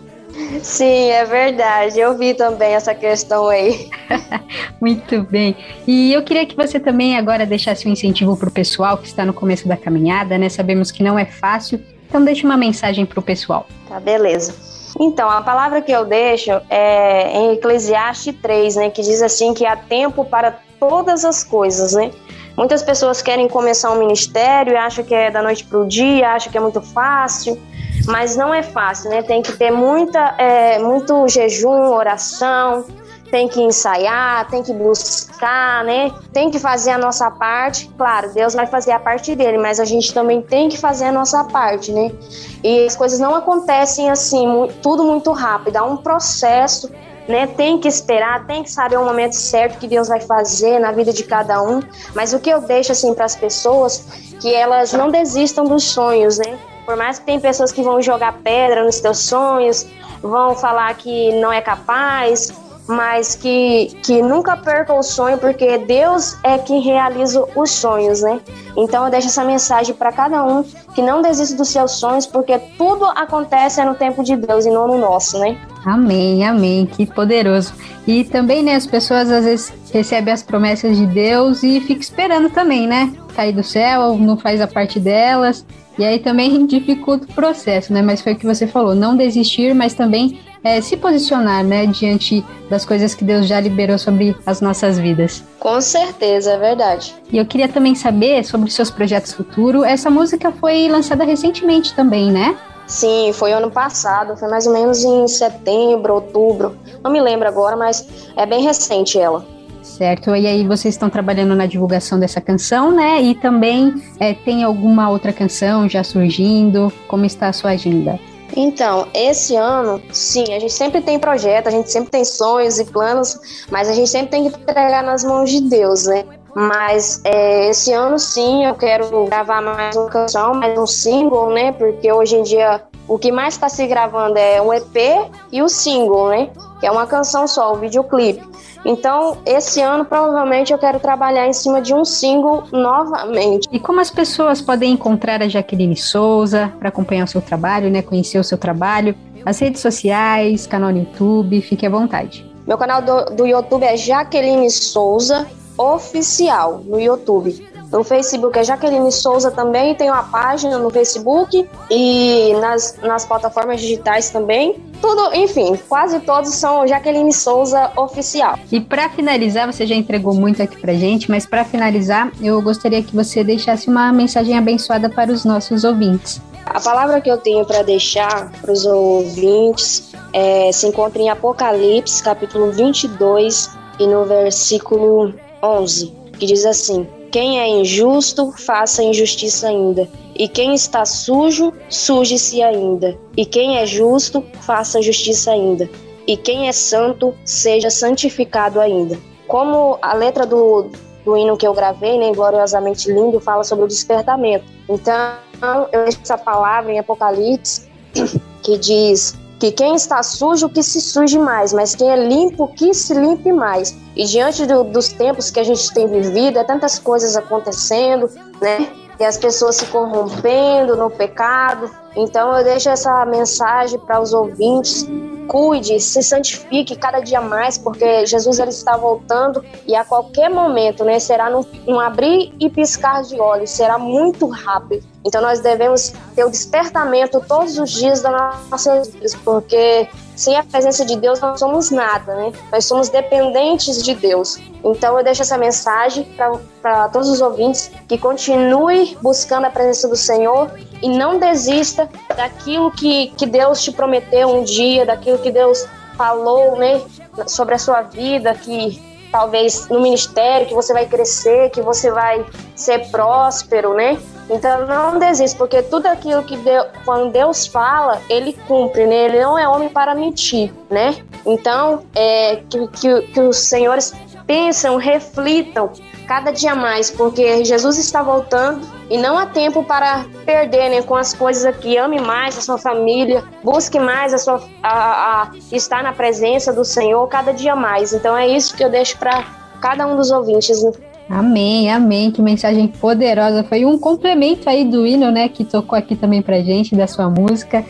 Sim, é verdade. Eu vi também essa questão aí. Muito bem. E eu queria que você também agora deixasse um incentivo para o pessoal que está no começo da caminhada, né? Sabemos que não é fácil. Então deixe uma mensagem para o pessoal. Tá, beleza. Então, a palavra que eu deixo é em Eclesiastes 3, né? Que diz assim que há tempo para todas as coisas, né? Muitas pessoas querem começar um ministério e acham que é da noite para o dia, acham que é muito fácil, mas não é fácil, né? Tem que ter muita, é, muito jejum, oração, tem que ensaiar, tem que buscar, né? Tem que fazer a nossa parte. Claro, Deus vai fazer a parte dele, mas a gente também tem que fazer a nossa parte, né? E as coisas não acontecem assim, tudo muito rápido, há um processo né? Tem que esperar, tem que saber o momento certo que Deus vai fazer na vida de cada um. Mas o que eu deixo assim para as pessoas que elas não desistam dos sonhos, né? Por mais que tem pessoas que vão jogar pedra nos teus sonhos, vão falar que não é capaz, mas que, que nunca perca o sonho, porque Deus é quem realiza os sonhos, né? Então eu deixo essa mensagem para cada um que não desista dos seus sonhos, porque tudo acontece no tempo de Deus e não no nosso, né? Amém, amém, que poderoso. E também, né, as pessoas às vezes recebem as promessas de Deus e ficam esperando também, né? Cair do céu, não faz a parte delas. E aí também dificulta o processo, né? Mas foi o que você falou, não desistir, mas também é, se posicionar, né, diante das coisas que Deus já liberou sobre as nossas vidas. Com certeza, é verdade. E eu queria também saber sobre seus projetos futuros. Essa música foi lançada recentemente também, né? Sim, foi ano passado, foi mais ou menos em setembro, outubro. Não me lembro agora, mas é bem recente ela. Certo, e aí vocês estão trabalhando na divulgação dessa canção, né? E também é, tem alguma outra canção já surgindo? Como está a sua agenda? Então, esse ano, sim, a gente sempre tem projeto, a gente sempre tem sonhos e planos, mas a gente sempre tem que entregar nas mãos de Deus, né? Mas é, esse ano sim eu quero gravar mais uma canção, mais um single, né? Porque hoje em dia o que mais está se gravando é um EP e o single, né? Que é uma canção só, o videoclipe. Então, esse ano provavelmente eu quero trabalhar em cima de um single novamente. E como as pessoas podem encontrar a Jaqueline Souza para acompanhar o seu trabalho, né? Conhecer o seu trabalho? As redes sociais, canal no YouTube, fique à vontade. Meu canal do, do YouTube é Jaqueline Souza oficial no YouTube. No Facebook é Jaqueline Souza também, tem uma página no Facebook e nas, nas plataformas digitais também. Tudo, enfim, quase todos são Jaqueline Souza oficial. E para finalizar, você já entregou muito aqui pra gente, mas para finalizar, eu gostaria que você deixasse uma mensagem abençoada para os nossos ouvintes. A palavra que eu tenho para deixar para os ouvintes é, se encontra em Apocalipse, capítulo 22, e no versículo 11, que diz assim: Quem é injusto, faça injustiça ainda. E quem está sujo, suje-se ainda. E quem é justo, faça justiça ainda. E quem é santo, seja santificado ainda. Como a letra do, do hino que eu gravei, né, Gloriosamente Lindo, fala sobre o despertamento. Então, eu essa palavra em Apocalipse, que diz que quem está sujo, que se suje mais, mas quem é limpo, que se limpe mais. E diante do, dos tempos que a gente tem vivido, é tantas coisas acontecendo, né? E as pessoas se corrompendo no pecado. Então eu deixo essa mensagem para os ouvintes cuide, se santifique cada dia mais, porque Jesus ele está voltando e a qualquer momento, né, será num, abrir e piscar de olhos, será muito rápido. Então nós devemos ter o despertamento todos os dias das nossas vidas, porque sem a presença de Deus não somos nada, né? Nós somos dependentes de Deus. Então eu deixo essa mensagem para todos os ouvintes que continue buscando a presença do Senhor e não desista daquilo que, que Deus te prometeu um dia, daquilo que Deus falou, né? Sobre a sua vida, que talvez no ministério, que você vai crescer, que você vai ser próspero, né? Então não desista, porque tudo aquilo que Deus, quando Deus fala, ele cumpre, né? Ele não é homem para mentir, né? Então, é, que, que, que os senhores pensam, reflitam cada dia mais, porque Jesus está voltando e não há tempo para perder né, com as coisas aqui. Ame mais a sua família, busque mais a sua a, a estar na presença do Senhor cada dia mais. Então é isso que eu deixo para cada um dos ouvintes. Amém, amém. Que mensagem poderosa. Foi um complemento aí do hino, né, que tocou aqui também pra gente, da sua música.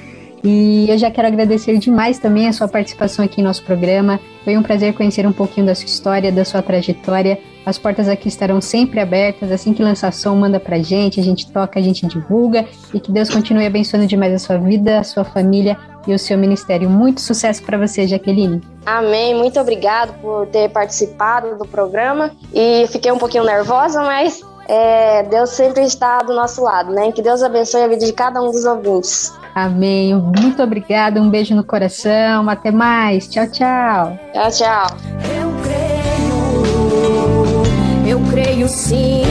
E eu já quero agradecer demais também a sua participação aqui em nosso programa. Foi um prazer conhecer um pouquinho da sua história, da sua trajetória. As portas aqui estarão sempre abertas. Assim que lançar som, manda pra gente, a gente toca, a gente divulga. E que Deus continue abençoando demais a sua vida, a sua família e o seu ministério. Muito sucesso para você, Jaqueline. Amém. Muito obrigado por ter participado do programa. E fiquei um pouquinho nervosa, mas é, Deus sempre está do nosso lado, né? Que Deus abençoe a vida de cada um dos ouvintes. Amém. Muito obrigada. Um beijo no coração. Até mais. Tchau, tchau. Tchau, tchau. Eu creio, sim.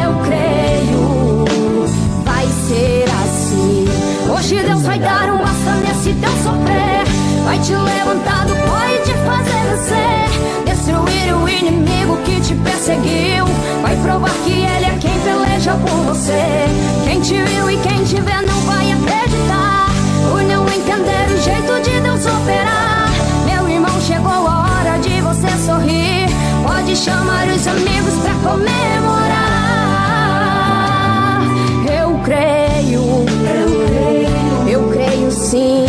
Eu creio, vai ser assim. Hoje Deus vai dar um basta nesse teu sofrer. Vai te levantar do pó e te fazer vencer. Destruir o inimigo que te perseguiu. Vai provar que ele é quem peleja por você. Quem te viu e quem te vê não vai acreditar. Por não entender o jeito de Deus operar. Pode chamar os amigos pra comemorar. Eu creio, eu creio, eu creio sim.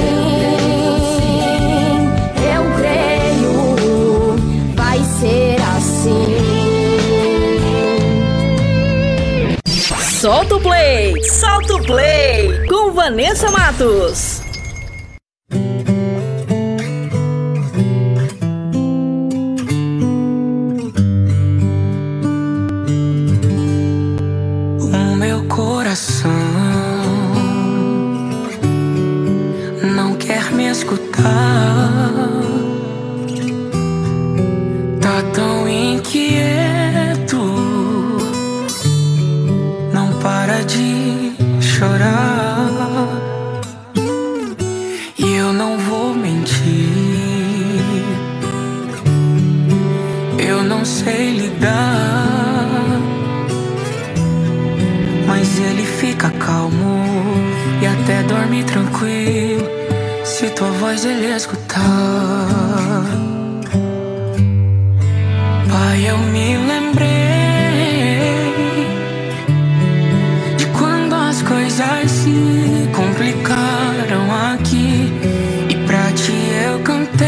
Eu creio, vai ser assim. Solta o play! Solta o play! Com Vanessa Matos. Dorme tranquilo se tua voz ele escutar. Pai, eu me lembrei de quando as coisas se complicaram aqui e pra ti eu cantei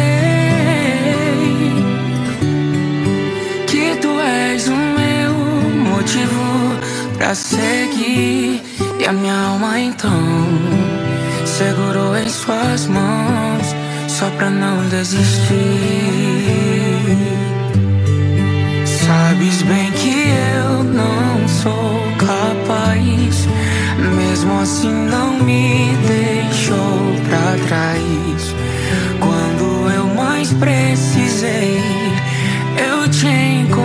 que tu és o meu motivo pra seguir e a minha alma então segurou em suas mãos só pra não desistir. Sabes bem que eu não sou capaz, mesmo assim não me deixou pra trás. Quando eu mais precisei, eu te encontrei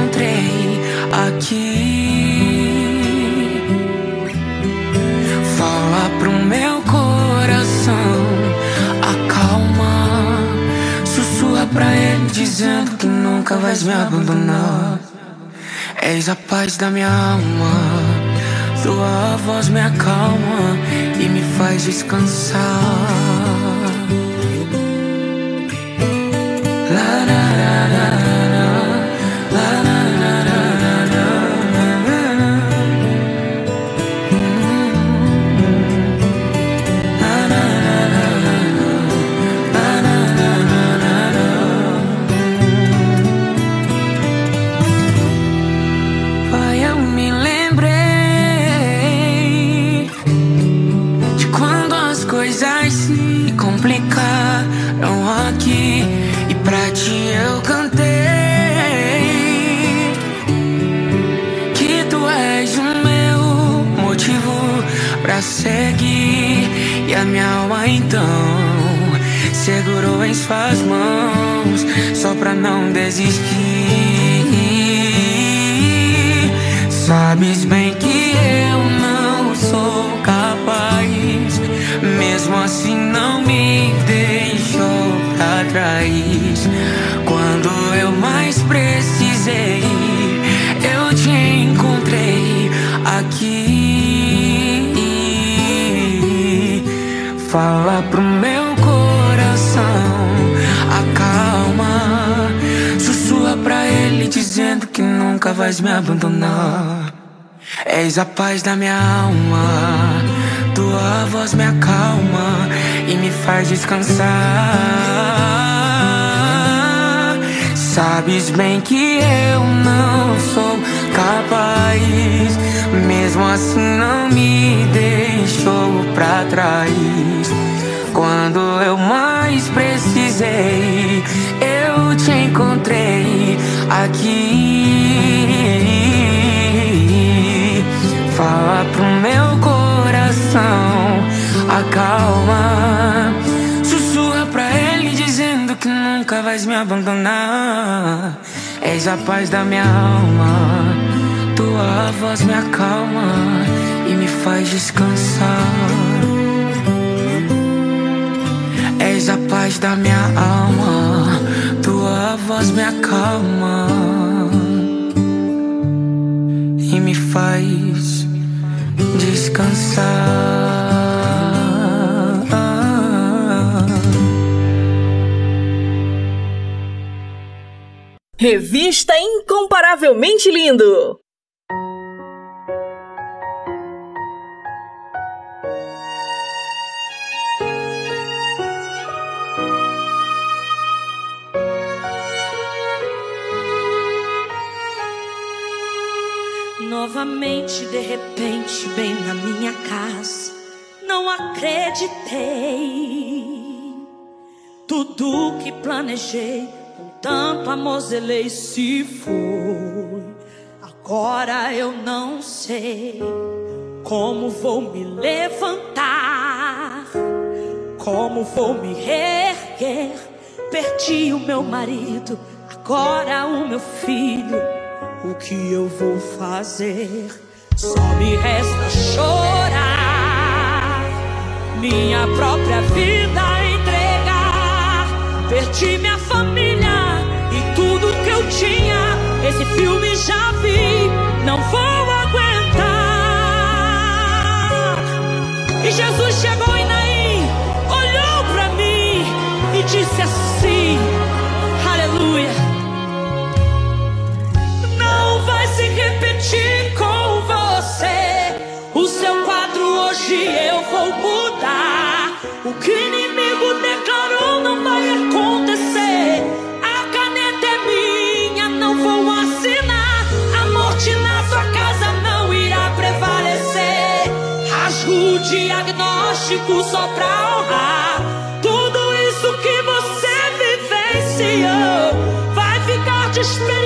Pra ele dizendo que nunca vais me abandonar. És a paz da minha alma. Tua voz me acalma e me faz descansar. La, la, la, e a minha alma então segurou em suas mãos só pra não desistir. Sabes bem que eu não sou capaz, mesmo assim não me deixou pra trás. Quando eu mais precisei, Fala pro meu coração, acalma. Sussurra pra ele dizendo que nunca vais me abandonar. És a paz da minha alma, tua voz me acalma e me faz descansar. Sabes bem que eu não sou capaz, mesmo assim não me deixou pra trás. Quando eu mais precisei, eu te encontrei aqui. Fala pro meu coração, acalma. Sussurra pra ele dizendo que nunca vais me abandonar. És a paz da minha alma, tua voz me acalma e me faz descansar. És a paz da minha alma, tua voz me acalma e me faz descansar. Revista Incomparavelmente Lindo. Novamente, de repente, bem na minha casa, não acreditei. Tudo que planejei, com tanto amor zelei, se foi. Agora eu não sei como vou me levantar, como vou me reerguer. Perdi o meu marido, agora o meu filho. O que eu vou fazer? Só me resta chorar, minha própria vida entregar. Perdi minha família e tudo que eu tinha. Esse filme já vi, não vou aguentar. E Jesus chegou em Naim, olhou pra mim e disse assim: diagnóstico só pra honrar. Tudo isso que você vivenciou vai ficar de experiência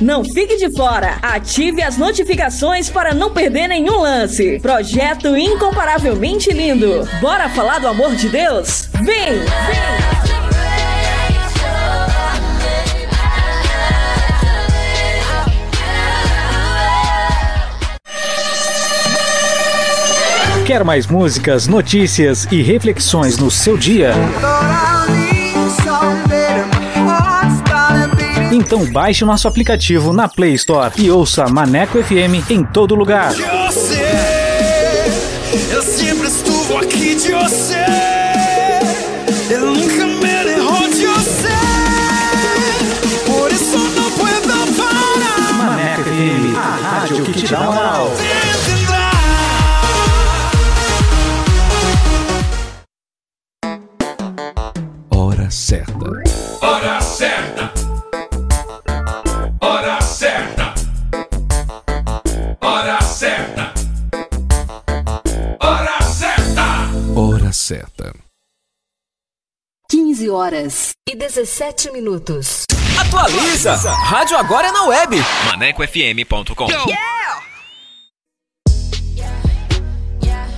Não fique de fora! Ative as notificações para não perder nenhum lance. Projeto Incomparavelmente Lindo. Bora falar do amor de Deus? Vem! Quer mais músicas, notícias e reflexões no seu dia? Então baixe nosso aplicativo na Play Store e ouça Maneco FM em todo lugar. Você, eu sempre estuve aqui de você. Eu nunca me derrou de você. Por isso não puedo parar. Maneco FM, a rádio que te dá moral. E 17 minutos. Atualiza! Rádio agora é na web. ManecoFM.com.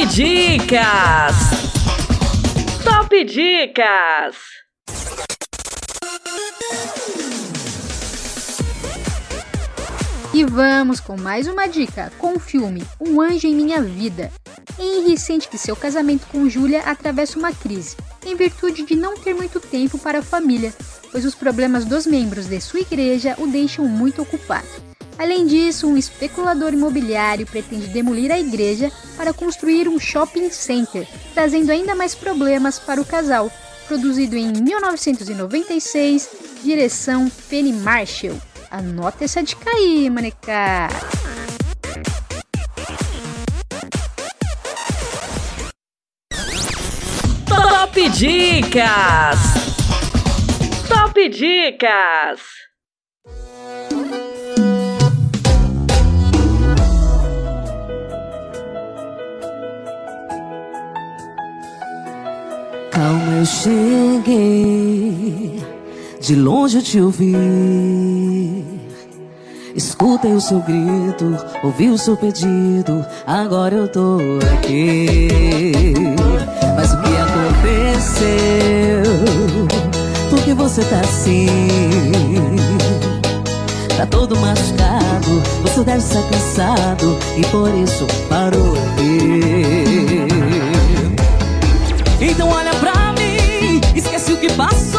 Top Dicas! Top Dicas! E vamos com mais uma dica com o filme Um Anjo em Minha Vida. Henry sente que seu casamento com Julia atravessa uma crise, em virtude de não ter muito tempo para a família, pois os problemas dos membros de sua igreja o deixam muito ocupado. Além disso, um especulador imobiliário pretende demolir a igreja para construir um shopping center, trazendo ainda mais problemas para o casal. Produzido em 1996, direção Penny Marshall. Anota essa dica aí, maneca! Top Dicas! Top Dicas! Calma, eu cheguei. De longe eu te ouvi. Escutei o seu grito, ouvi o seu pedido. Agora eu tô aqui. Mas o que aconteceu? Por que você tá assim? Tá todo machucado, você deve estar cansado e por isso parou aqui. Esquece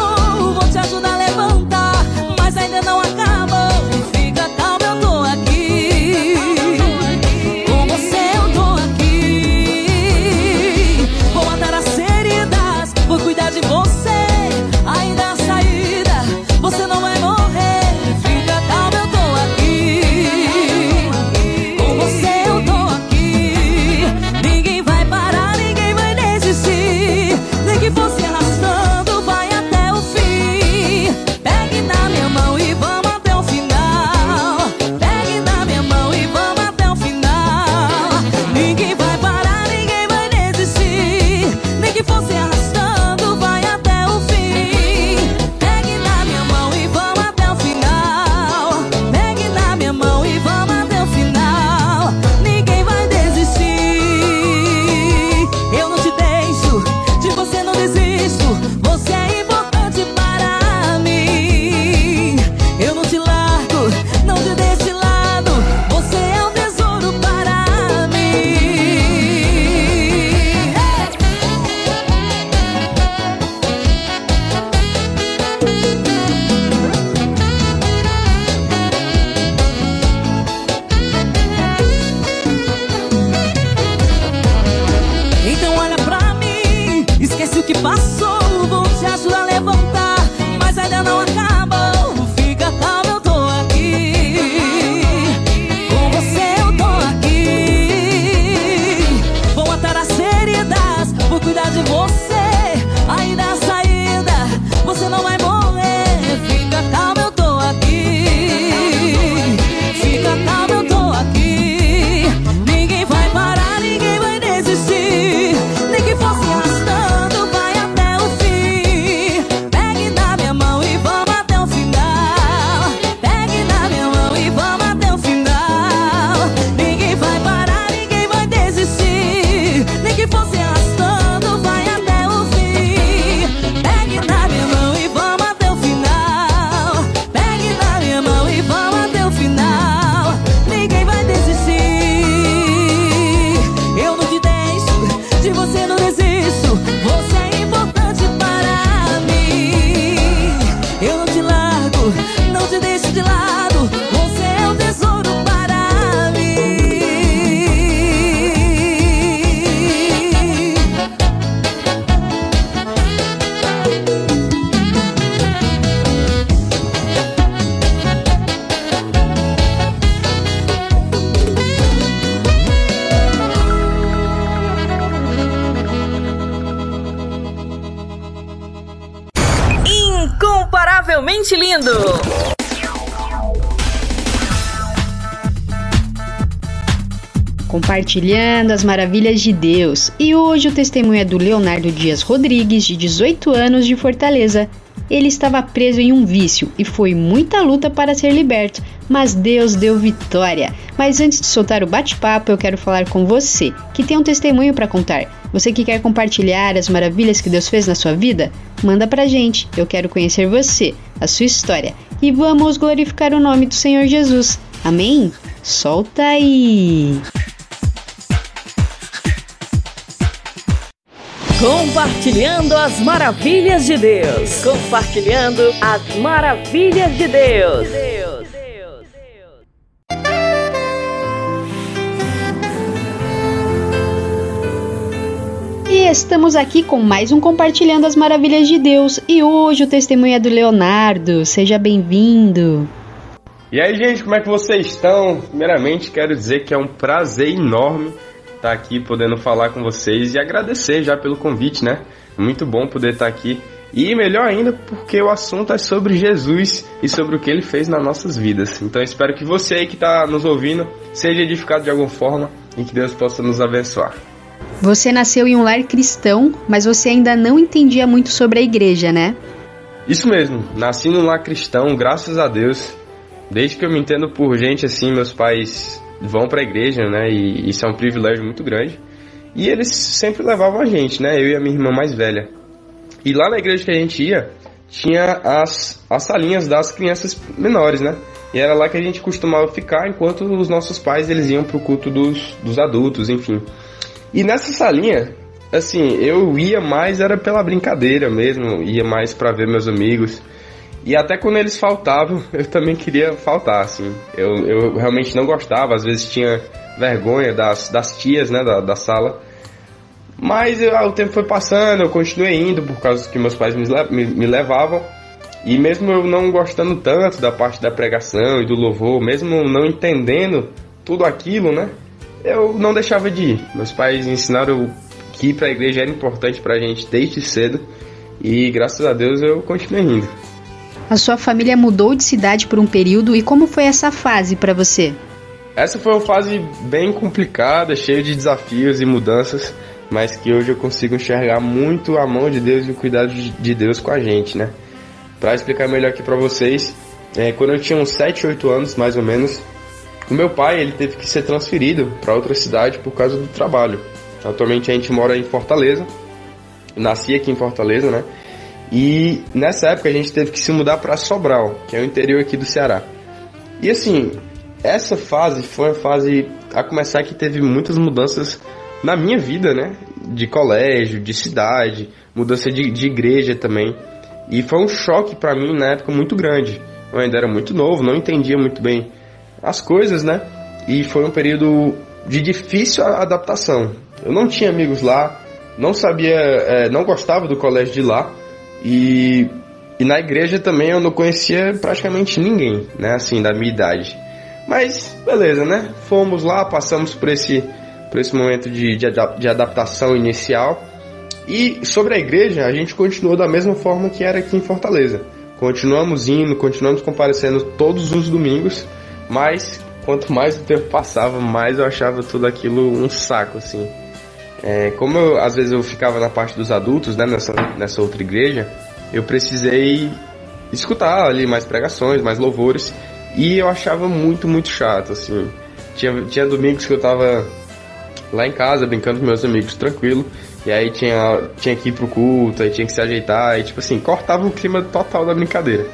compartilhando as maravilhas de Deus. E hoje o testemunho é do Leonardo Dias Rodrigues, de 18 anos, de Fortaleza. Ele estava preso em um vício e foi muita luta para ser liberto, mas Deus deu vitória. Mas antes de soltar o bate-papo, eu quero falar com você, que tem um testemunho para contar. Você que quer compartilhar as maravilhas que Deus fez na sua vida? Manda pra gente. Eu quero conhecer você, a sua história. E vamos glorificar o nome do Senhor Jesus. Amém? Solta aí! Compartilhando as maravilhas de Deus. Compartilhando as maravilhas de Deus. E estamos aqui com mais um Compartilhando as Maravilhas de Deus. E hoje o testemunho é do Leonardo. Seja bem-vindo. E aí, gente, como é que vocês estão? Primeiramente, quero dizer que é um prazer enorme estar aqui podendo falar com vocês e agradecer já pelo convite, né? Muito bom poder estar aqui. E melhor ainda, porque o assunto é sobre Jesus e sobre o que ele fez nas nossas vidas. Então espero que você aí que está nos ouvindo seja edificado de alguma forma e que Deus possa nos abençoar. Você nasceu em um lar cristão, mas você ainda não entendia muito sobre a igreja, né? Isso mesmo, nasci num lar cristão, graças a Deus. Desde que eu me entendo por gente assim, meus pais vão para a igreja, né? E isso é um privilégio muito grande. E eles sempre levavam a gente, né? Eu e a minha irmã mais velha. E lá na igreja que a gente ia, tinha as, as salinhas das crianças menores, né? E era lá que a gente costumava ficar enquanto os nossos pais eles iam pro culto dos, dos adultos, enfim. E nessa salinha, assim, eu ia mais era pela brincadeira mesmo, ia mais para ver meus amigos. E até quando eles faltavam, eu também queria faltar, assim. Eu, eu realmente não gostava, às vezes tinha vergonha das, das tias, né, da, da sala. Mas eu, o tempo foi passando, eu continuei indo por causa que meus pais me, me, me levavam. E mesmo eu não gostando tanto da parte da pregação e do louvor, mesmo não entendendo tudo aquilo, né? Eu não deixava de ir. Meus pais ensinaram que ir para a igreja era importante para a gente desde cedo. E graças a Deus eu continuei indo. A sua família mudou de cidade por um período e como foi essa fase para você? Essa foi uma fase bem complicada, cheia de desafios e mudanças, mas que hoje eu consigo enxergar muito a mão de Deus e o cuidado de Deus com a gente, né? Para explicar melhor aqui para vocês, é, quando eu tinha uns 7, 8 anos mais ou menos, o meu pai ele teve que ser transferido para outra cidade por causa do trabalho. Atualmente a gente mora em Fortaleza, nasci aqui em Fortaleza, né? E nessa época a gente teve que se mudar para Sobral, que é o interior aqui do Ceará. E assim, essa fase foi uma fase a começar que teve muitas mudanças na minha vida, né? De colégio, de cidade, mudança de, de igreja também. E foi um choque para mim na época muito grande. Eu ainda era muito novo, não entendia muito bem as coisas, né? E foi um período de difícil adaptação. Eu não tinha amigos lá, não sabia, é, não gostava do colégio de lá e, e na igreja também eu não conhecia praticamente ninguém, né? Assim, da minha idade. Mas beleza, né? Fomos lá, passamos por esse, por esse momento de, de, de adaptação inicial. E sobre a igreja, a gente continuou da mesma forma que era aqui em Fortaleza. Continuamos indo, continuamos comparecendo todos os domingos, mas quanto mais o tempo passava, mais eu achava tudo aquilo um saco, assim. É, como eu, às vezes eu ficava na parte dos adultos, né, nessa, nessa outra igreja, eu precisei escutar ali mais pregações, mais louvores, e eu achava muito, muito chato, assim. Tinha, tinha domingos que eu tava lá em casa brincando com meus amigos, tranquilo, e aí tinha, tinha que ir pro culto, aí tinha que se ajeitar, e tipo assim, cortava o clima total da brincadeira.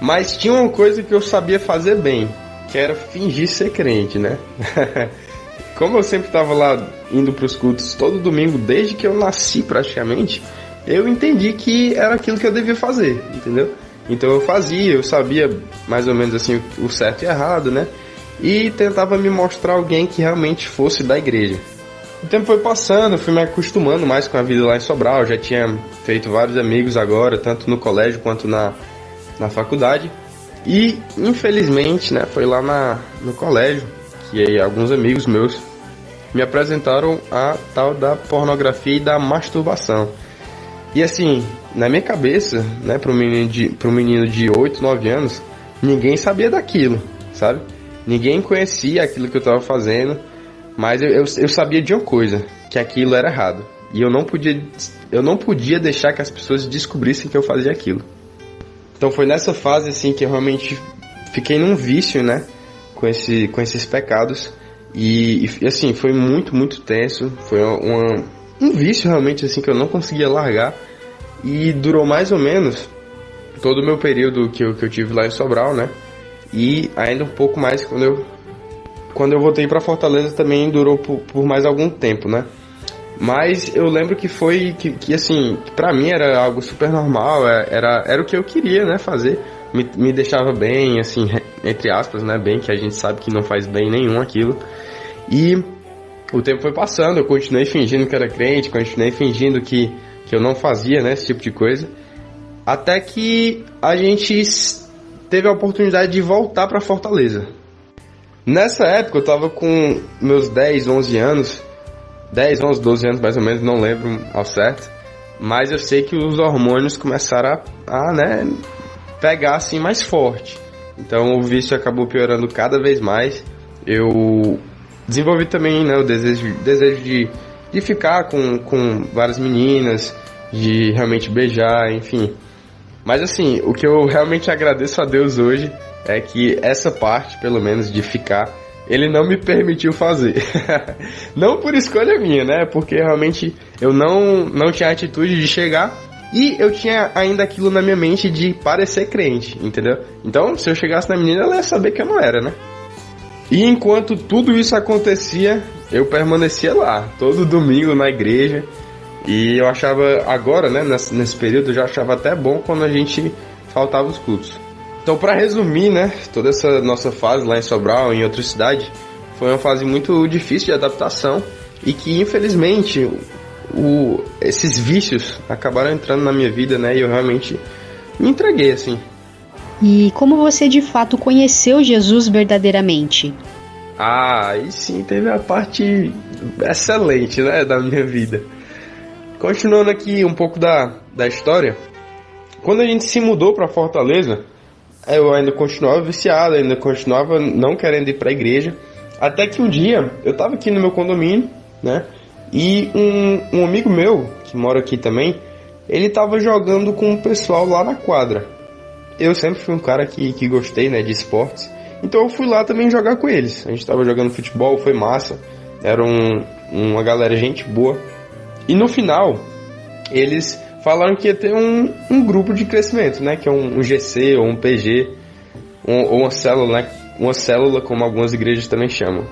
Mas tinha uma coisa que eu sabia fazer bem, que era fingir ser crente, né? Como eu sempre estava lá indo para os cultos todo domingo, desde que eu nasci praticamente, eu entendi que era aquilo que eu devia fazer, entendeu? Então eu fazia, eu sabia mais ou menos assim o certo e errado, né? E tentava me mostrar alguém que realmente fosse da igreja. O tempo foi passando, eu fui me acostumando mais com a vida lá em Sobral, eu já tinha feito vários amigos agora, tanto no colégio quanto na, na faculdade. E infelizmente, né, foi lá na, no colégio que aí alguns amigos meus me apresentaram a tal da pornografia e da masturbação. E assim, na minha cabeça, né, para um menino de, para menino de 8, 9 anos, ninguém sabia daquilo, sabe? Ninguém conhecia aquilo que eu estava fazendo, mas eu, eu, eu sabia de uma coisa, que aquilo era errado. E eu não podia eu não podia deixar que as pessoas descobrissem que eu fazia aquilo. Então foi nessa fase assim que eu realmente fiquei num vício, né, com esse com esses pecados e, e assim foi muito muito tenso, foi uma, um vício realmente assim que eu não conseguia largar e durou mais ou menos todo o meu período que eu, que eu tive lá em Sobral, né? E ainda um pouco mais quando eu quando eu voltei para Fortaleza também durou por, por mais algum tempo, né? Mas eu lembro que foi que, que assim, para mim era algo super normal, é, era, era o que eu queria, né, fazer. Me, me deixava bem, assim, entre aspas, né, bem, que a gente sabe que não faz bem nenhum aquilo. E o tempo foi passando, eu continuei fingindo que era crente, continuei fingindo que, que eu não fazia, né, esse tipo de coisa. Até que a gente teve a oportunidade de voltar para Fortaleza. Nessa época eu tava com meus 10, 11 anos, 10, 11, 12 anos mais ou menos, não lembro ao certo. Mas eu sei que os hormônios começaram a, a né, pegar assim mais forte. Então o vício acabou piorando cada vez mais. Eu desenvolvi também né, o desejo, desejo de, de ficar com, com várias meninas, de realmente beijar, enfim. Mas assim, o que eu realmente agradeço a Deus hoje é que essa parte, pelo menos, de ficar, ele não me permitiu fazer. não por escolha minha, né? Porque realmente eu não, não tinha atitude de chegar e eu tinha ainda aquilo na minha mente de parecer crente, entendeu? Então, se eu chegasse na menina, ela ia saber que eu não era, né? E enquanto tudo isso acontecia, eu permanecia lá, todo domingo na igreja. E eu achava, agora, né, nesse, nesse período, eu já achava até bom quando a gente faltava os cultos. Então, para resumir, né, toda essa nossa fase lá em Sobral, em outra cidade, foi uma fase muito difícil de adaptação e que, infelizmente, o, esses vícios acabaram entrando na minha vida, né, e eu realmente me entreguei, assim. E como você de fato conheceu Jesus verdadeiramente? Ah, aí sim teve a parte excelente, né, da minha vida. Continuando aqui um pouco da, da história, quando a gente se mudou para Fortaleza, eu ainda continuava viciado, ainda continuava não querendo ir para a igreja, até que um dia eu estava aqui no meu condomínio, né? E um, um amigo meu, que mora aqui também, ele estava jogando com o pessoal lá na quadra. Eu sempre fui um cara que, que gostei né, de esportes, então eu fui lá também jogar com eles. A gente estava jogando futebol, foi massa, era um, uma galera gente boa. E no final, eles falaram que ia ter um, um grupo de crescimento, né? Que é um, um GC ou um PG, um, ou uma célula, né? Uma célula, como algumas igrejas também chamam.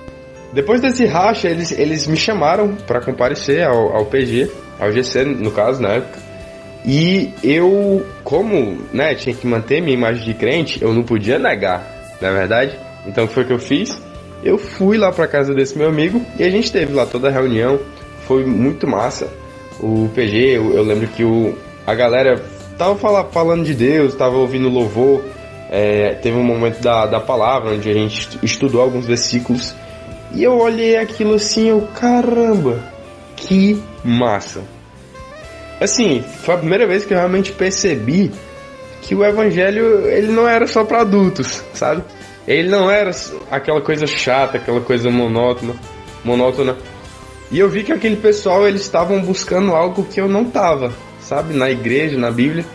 Depois desse racha, eles, eles me chamaram para comparecer ao, ao PG, ao GC, no caso, na época. E eu, como né, tinha que manter minha imagem de crente, eu não podia negar, na é verdade. Então, o que foi que eu fiz? Eu fui lá para casa desse meu amigo e a gente teve lá toda a reunião, foi muito massa. O PG, eu, eu lembro que o, a galera tava fala, falando de Deus, tava ouvindo louvor. É, teve um momento da, da palavra onde a gente estudou alguns versículos. E eu olhei aquilo assim, eu, caramba, que massa. Assim, foi a primeira vez que eu realmente percebi que o evangelho ele não era só para adultos, sabe? Ele não era aquela coisa chata, aquela coisa monótona, monótona. E eu vi que aquele pessoal eles estavam buscando algo que eu não tava, sabe, na igreja, na Bíblia.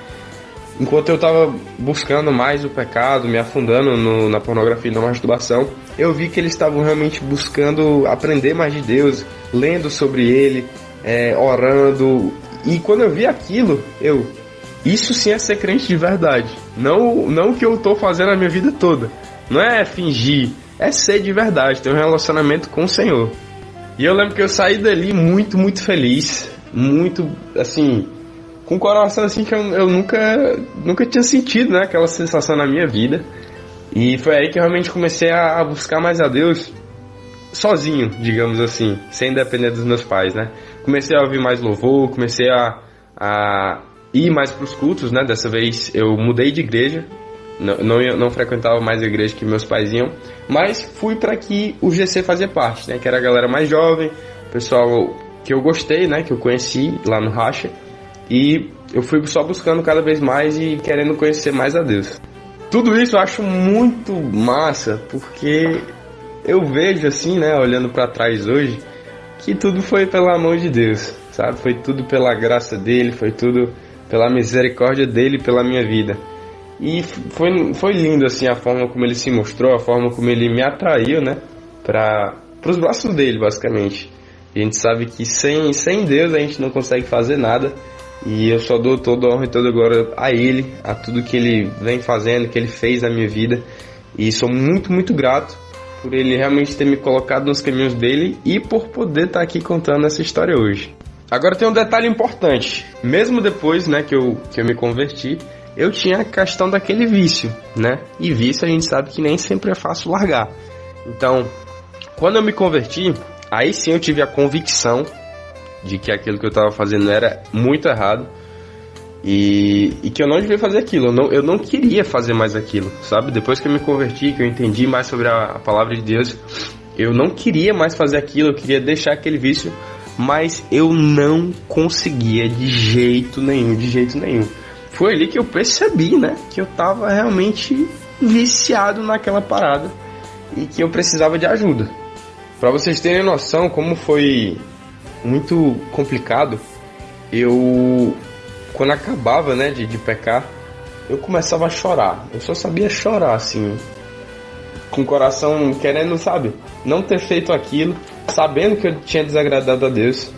Enquanto eu estava buscando mais o pecado, me afundando no, na pornografia e na masturbação, eu vi que eles estavam realmente buscando aprender mais de Deus, lendo sobre Ele, é, orando. E quando eu vi aquilo, eu, isso sim é ser crente de verdade. Não, não o que eu estou fazendo a minha vida toda. Não é fingir, é ser de verdade, ter um relacionamento com o Senhor. E eu lembro que eu saí dali muito, muito feliz. Muito, assim, com um coração assim que eu, eu nunca, nunca tinha sentido, né? Aquela sensação na minha vida. E foi aí que realmente comecei a, a buscar mais a Deus sozinho, digamos assim, sem depender dos meus pais, né? Comecei a ouvir mais louvor, comecei a, a ir mais para os cultos, né? Dessa vez eu mudei de igreja, não, não, não, frequentava mais a igreja que meus pais iam, mas fui para que o GC fazia parte, né? Que era a galera mais jovem, pessoal que eu gostei, né? Que eu conheci lá no Racha. E eu fui só buscando cada vez mais e querendo conhecer mais a Deus. Tudo isso eu acho muito massa, porque eu vejo assim, né, olhando para trás hoje, que tudo foi pela mão de Deus, sabe? Foi tudo pela graça dele, foi tudo pela misericórdia dele pela minha vida. E foi, foi lindo assim a forma como ele se mostrou, a forma como ele me atraiu, né, para os braços dele, basicamente. A gente sabe que sem, sem Deus a gente não consegue fazer nada. E eu só dou toda a honra e toda glória a Ele, a tudo que Ele vem fazendo, que Ele fez na minha vida. E sou muito, muito grato por Ele realmente ter me colocado nos caminhos dele e por poder estar aqui contando essa história hoje. Agora tem um detalhe importante. Mesmo depois né, que, eu, que eu me converti, eu tinha a questão daquele vício, né? E vício a gente sabe que nem sempre é fácil largar. Então, quando eu me converti, aí sim eu tive a convicção de que aquilo que eu estava fazendo era muito errado e, e, que eu não devia fazer aquilo. Eu não, eu não queria fazer mais aquilo, sabe? Depois que eu me converti, que eu entendi mais sobre a, a palavra de Deus, eu não queria mais fazer aquilo, eu queria deixar aquele vício, mas eu não conseguia de jeito nenhum, de jeito nenhum. Foi ali que eu percebi, né, que eu tava realmente viciado naquela parada e que eu precisava de ajuda. Para vocês terem noção como foi muito complicado, eu quando acabava, né, de, de pecar, eu começava a chorar. Eu só sabia chorar assim, com o coração querendo, sabe, não ter feito aquilo, sabendo que eu tinha desagradado a Deus.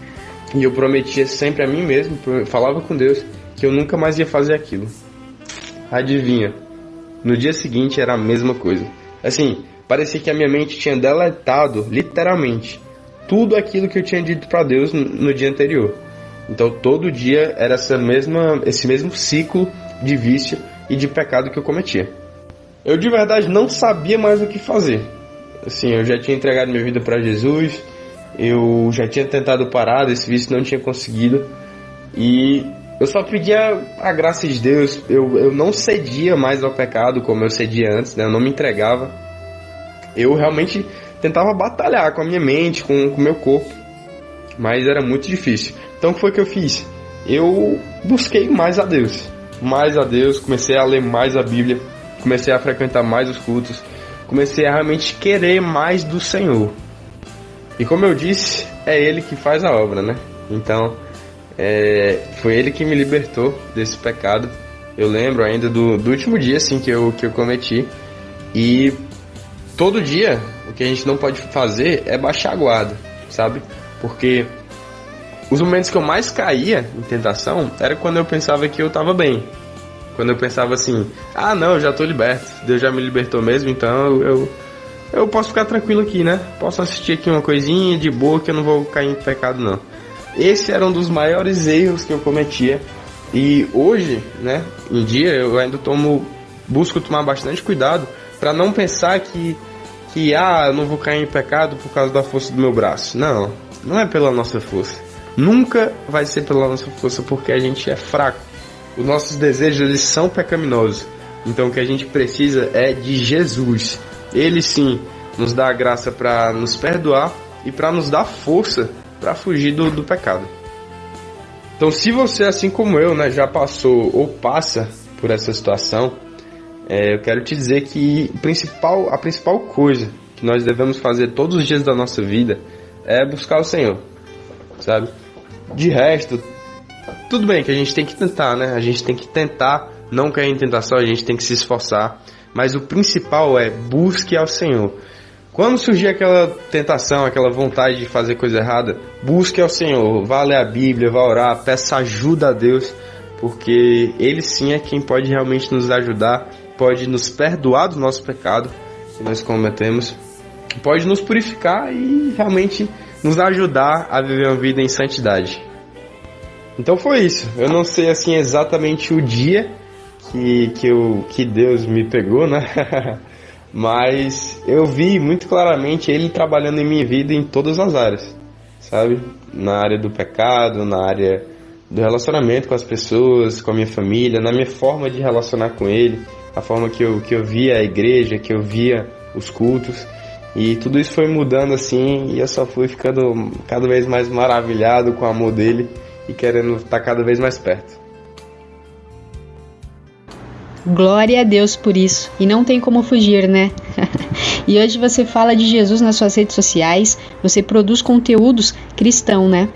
E eu prometia sempre a mim mesmo, falava com Deus, que eu nunca mais ia fazer aquilo. Adivinha? No dia seguinte era a mesma coisa. Assim, parecia que a minha mente tinha deletado, literalmente, tudo aquilo que eu tinha dito para Deus no dia anterior. Então todo dia era essa mesma, esse mesmo ciclo de vício e de pecado que eu cometia. Eu de verdade não sabia mais o que fazer. Assim, eu já tinha entregado minha vida para Jesus, eu já tinha tentado parar desse vício, não tinha conseguido. E eu só pedia a graça de Deus. Eu, eu não cedia mais ao pecado como eu cedia antes, né? Eu não me entregava. Eu realmente tentava batalhar com a minha mente, com o meu corpo. Mas era muito difícil. Então o que foi que eu fiz? Eu busquei mais a Deus. Mais a Deus, comecei a ler mais a Bíblia, comecei a frequentar mais os cultos, comecei a realmente querer mais do Senhor. E como eu disse, é Ele que faz a obra, né? Então, é, foi Ele que me libertou desse pecado. Eu lembro ainda do, do último dia assim que eu, que eu cometi. E todo dia o que a gente não pode fazer é baixar a guarda, sabe? Porque os momentos que eu mais caía em tentação era quando eu pensava que eu estava bem. Quando eu pensava assim, ah não, eu já estou liberto, Deus já me libertou mesmo, então eu, eu posso ficar tranquilo aqui, né? Posso assistir aqui uma coisinha de boa que eu não vou cair em pecado não. Esse era um dos maiores erros que eu cometia. E hoje, né, em dia eu ainda tomo busco tomar bastante cuidado para não pensar que que ah, eu não vou cair em pecado por causa da força do meu braço. Não, não é pela nossa força Nunca vai ser pela nossa força porque a gente é fraco. Os nossos desejos eles são pecaminosos. Então o que a gente precisa é de Jesus. Ele sim nos dá a graça para nos perdoar e para nos dar força para fugir do, do pecado. Então, se você, assim como eu, né, já passou ou passa por essa situação, é, eu quero te dizer que principal, a principal coisa que nós devemos fazer todos os dias da nossa vida é buscar o Senhor, sabe? De resto, tudo bem que a gente tem que tentar, né? A gente tem que tentar não cair em tentação, a gente tem que se esforçar. Mas o principal é busque ao Senhor. Quando surgir aquela tentação, aquela vontade de fazer coisa errada, busque ao Senhor, vá ler a Bíblia, vá orar, peça ajuda a Deus, porque Ele sim é quem pode realmente nos ajudar, pode nos perdoar do nosso pecado que nós cometemos, pode nos purificar e realmente nos ajudar a viver uma vida em santidade. Então foi isso. Eu não sei assim exatamente o dia que, que, eu, que Deus me pegou, né? Mas eu vi muito claramente Ele trabalhando em minha vida em todas as áreas, sabe? Na área do pecado, na área do relacionamento com as pessoas, com a minha família, na minha forma de relacionar com Ele, a forma que eu, que eu via a igreja, que eu via os cultos. E tudo isso foi mudando assim, e eu só fui ficando cada vez mais maravilhado com o amor dele e querendo estar cada vez mais perto. Glória a Deus por isso. E não tem como fugir, né? e hoje você fala de Jesus nas suas redes sociais, você produz conteúdos cristão, né?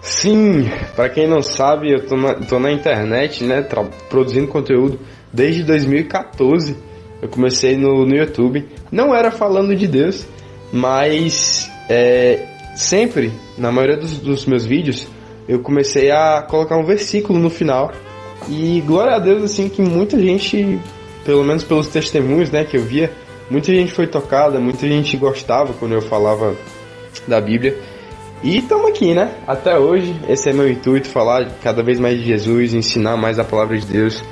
Sim, para quem não sabe, eu tô na, tô na internet, né, produzindo conteúdo desde 2014 eu comecei no, no YouTube. Não era falando de Deus, mas é, sempre, na maioria dos, dos meus vídeos, eu comecei a colocar um versículo no final. E glória a Deus, assim, que muita gente, pelo menos pelos testemunhos né, que eu via, muita gente foi tocada, muita gente gostava quando eu falava da Bíblia. E estamos aqui, né? Até hoje, esse é meu intuito, falar cada vez mais de Jesus, ensinar mais a palavra de Deus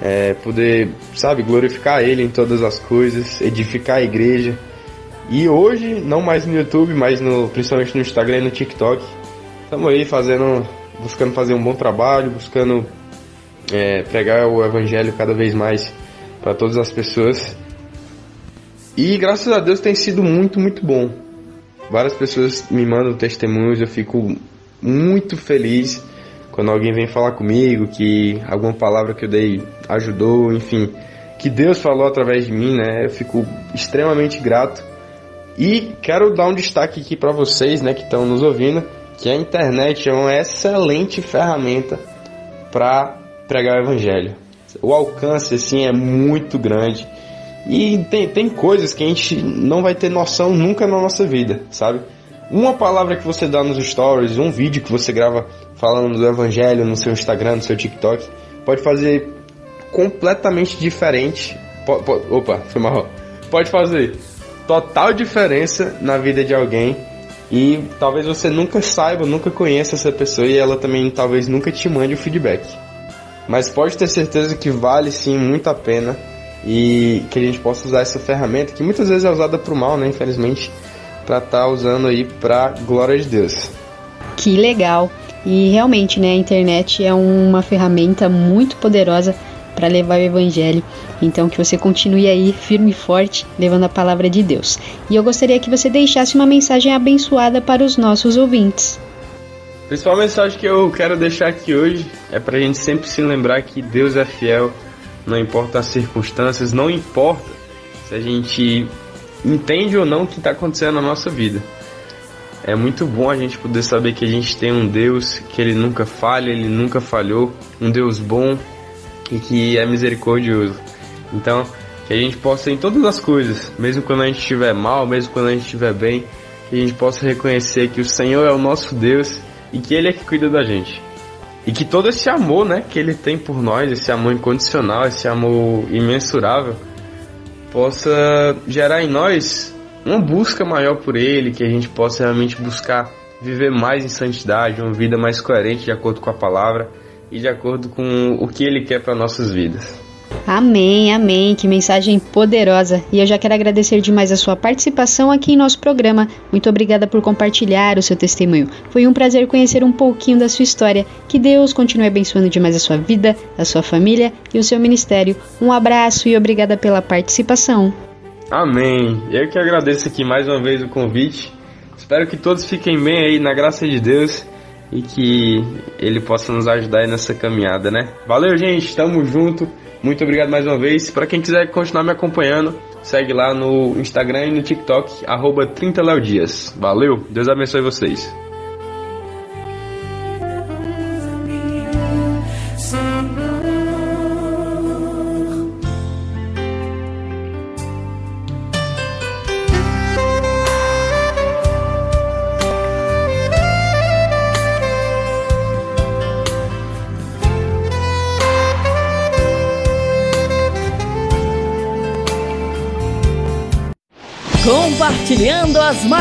é, poder, sabe, glorificar Ele em todas as coisas, edificar a igreja E hoje, não mais no YouTube, mas no, principalmente no Instagram e no TikTok, estamos aí fazendo, buscando fazer um bom trabalho, buscando é, pregar o evangelho cada vez mais para todas as pessoas. E graças a Deus tem sido muito, muito bom. Várias pessoas me mandam testemunhos, eu fico muito feliz quando alguém vem falar comigo que alguma palavra que eu dei ajudou, enfim, que Deus falou através de mim, né? Eu fico extremamente grato. E quero dar um destaque aqui para vocês, né, que estão nos ouvindo, que a internet é uma excelente ferramenta para pregar o evangelho. O alcance assim é muito grande. E tem, tem coisas que a gente não vai ter noção nunca na nossa vida, sabe? Uma palavra que você dá nos stories, um vídeo que você grava falando do evangelho no seu Instagram, no seu TikTok, pode fazer completamente diferente. Po, po, opa, foi mal. Pode fazer total diferença na vida de alguém e talvez você nunca saiba, nunca conheça essa pessoa e ela também talvez nunca te mande o feedback. Mas pode ter certeza que vale sim muito a pena e que a gente possa usar essa ferramenta que muitas vezes é usada para o mal, né, infelizmente, para estar tá usando aí para glória de Deus. Que legal. E realmente, né, a internet é uma ferramenta muito poderosa para levar o evangelho. Então que você continue aí firme e forte, levando a palavra de Deus. E eu gostaria que você deixasse uma mensagem abençoada para os nossos ouvintes. A principal mensagem que eu quero deixar aqui hoje é para a gente sempre se lembrar que Deus é fiel, não importa as circunstâncias, não importa se a gente entende ou não o que está acontecendo na nossa vida. É muito bom a gente poder saber que a gente tem um Deus que ele nunca falha, ele nunca falhou, um Deus bom e que é misericordioso. Então, que a gente possa em todas as coisas, mesmo quando a gente estiver mal, mesmo quando a gente estiver bem, que a gente possa reconhecer que o Senhor é o nosso Deus e que ele é que cuida da gente. E que todo esse amor, né, que ele tem por nós, esse amor incondicional, esse amor imensurável, possa gerar em nós uma busca maior por Ele, que a gente possa realmente buscar viver mais em santidade, uma vida mais coerente de acordo com a palavra e de acordo com o que Ele quer para nossas vidas. Amém, amém. Que mensagem poderosa. E eu já quero agradecer demais a sua participação aqui em nosso programa. Muito obrigada por compartilhar o seu testemunho. Foi um prazer conhecer um pouquinho da sua história. Que Deus continue abençoando demais a sua vida, a sua família e o seu ministério. Um abraço e obrigada pela participação. Amém. Eu que agradeço aqui mais uma vez o convite. Espero que todos fiquem bem aí na graça de Deus e que Ele possa nos ajudar aí nessa caminhada, né? Valeu, gente. Tamo junto. Muito obrigado mais uma vez. Para quem quiser continuar me acompanhando, segue lá no Instagram e no TikTok, arroba 30 Dias. Valeu. Deus abençoe vocês.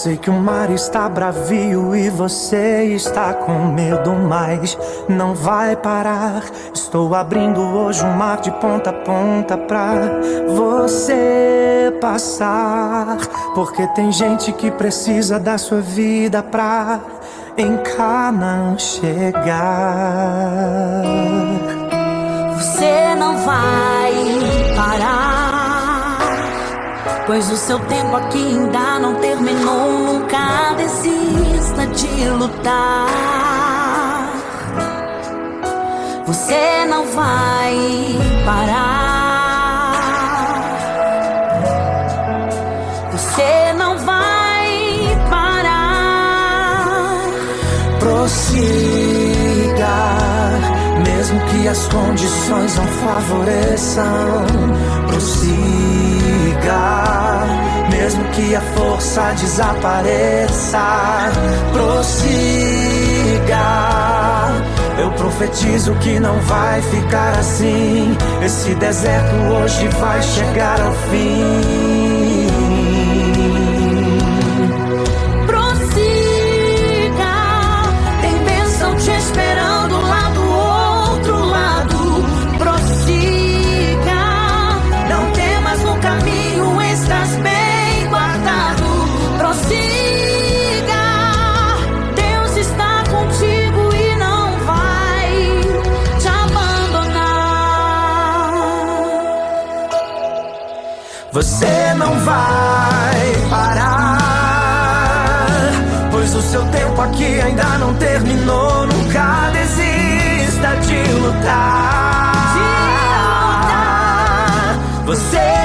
Sei que o mar está bravio e você está com medo, mas não vai parar. Estou abrindo hoje um mar de ponta a ponta pra você passar. Porque tem gente que precisa da sua vida pra em chegar. Você não vai Pois o seu tempo aqui ainda não terminou. Nunca desista de lutar. Você não vai parar. Você não vai parar. Prossiga, mesmo que as condições não favoreçam. Prossiga lugar, mesmo que a força desapareça, prossiga. Eu profetizo que não vai ficar assim. Esse deserto hoje vai chegar ao fim. drama que ainda não terminou. Nunca desista de lutar. De lutar. Você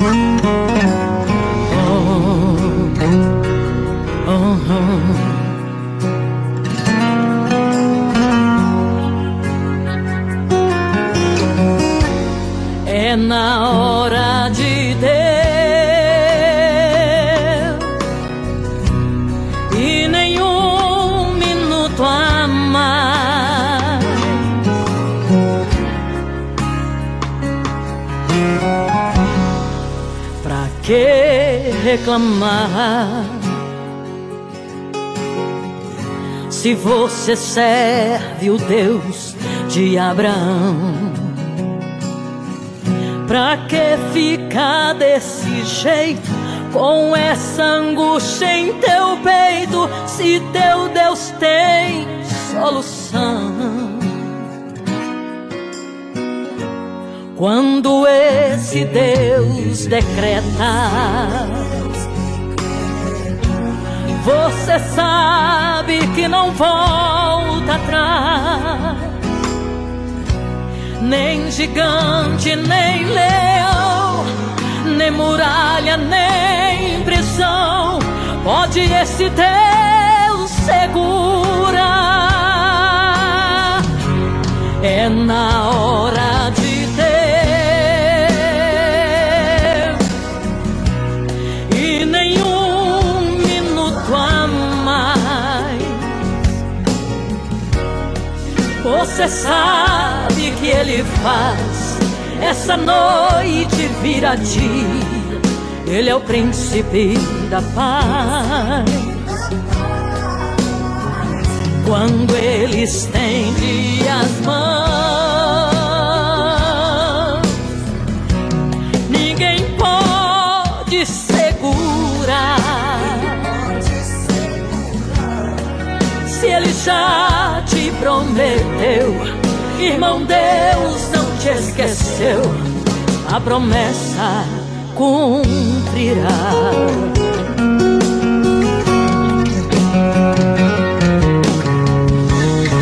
Mm-hmm. reclamar. Se você serve o Deus de Abraão, pra que ficar desse jeito? Com essa angústia em teu peito, se teu Deus tem solução. Quando esse Deus decreta você sabe que não volta atrás, nem gigante, nem leão, nem muralha, nem prisão pode esse Deus segurar. É na hora Você sabe que ele faz essa noite vira dia. Ele é o príncipe da paz. Quando ele estende as mãos, ninguém pode segurar. Se ele já prometeu, irmão, Deus não te esqueceu. A promessa cumprirá.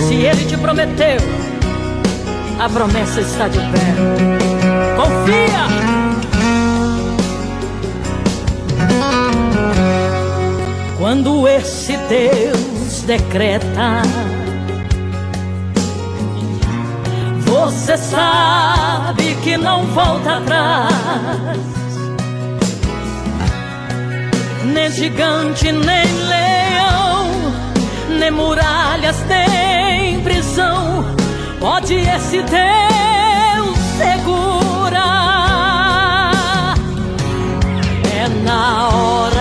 Se ele te prometeu, a promessa está de pé. Confia! Quando esse Deus decreta, você sabe que não volta atrás. Nem gigante, nem leão, nem muralhas, nem prisão. Pode esse Deus segurar. É na hora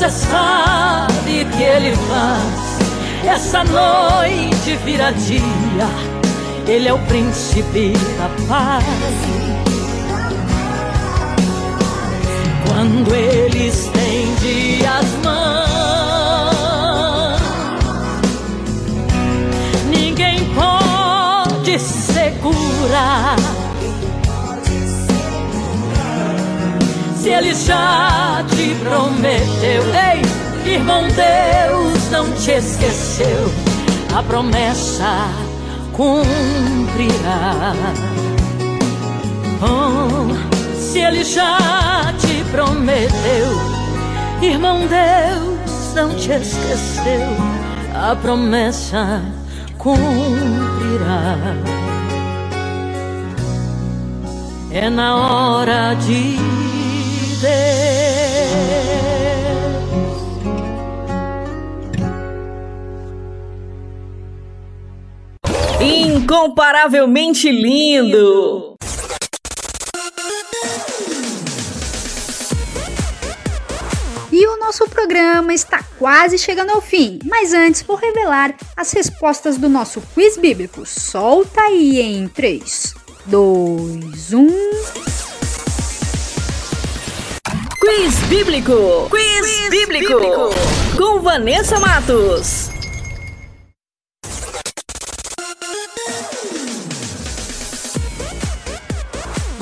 Você sabe que Ele faz essa noite vira dia. Ele é o príncipe da paz. Quando Ele estende as mãos, ninguém pode segurar. Se Ele já te prometeu, ei, irmão, Deus não te esqueceu. A promessa cumprirá. Oh, se Ele já te prometeu, irmão, Deus não te esqueceu. A promessa cumprirá. É na hora de Deus. Incomparavelmente lindo! E o nosso programa está quase chegando ao fim, mas antes vou revelar as respostas do nosso quiz bíblico. Solta aí em 3, 2, 1. Quiz Bíblico! Quiz, bíblico. Com Vanessa Matos.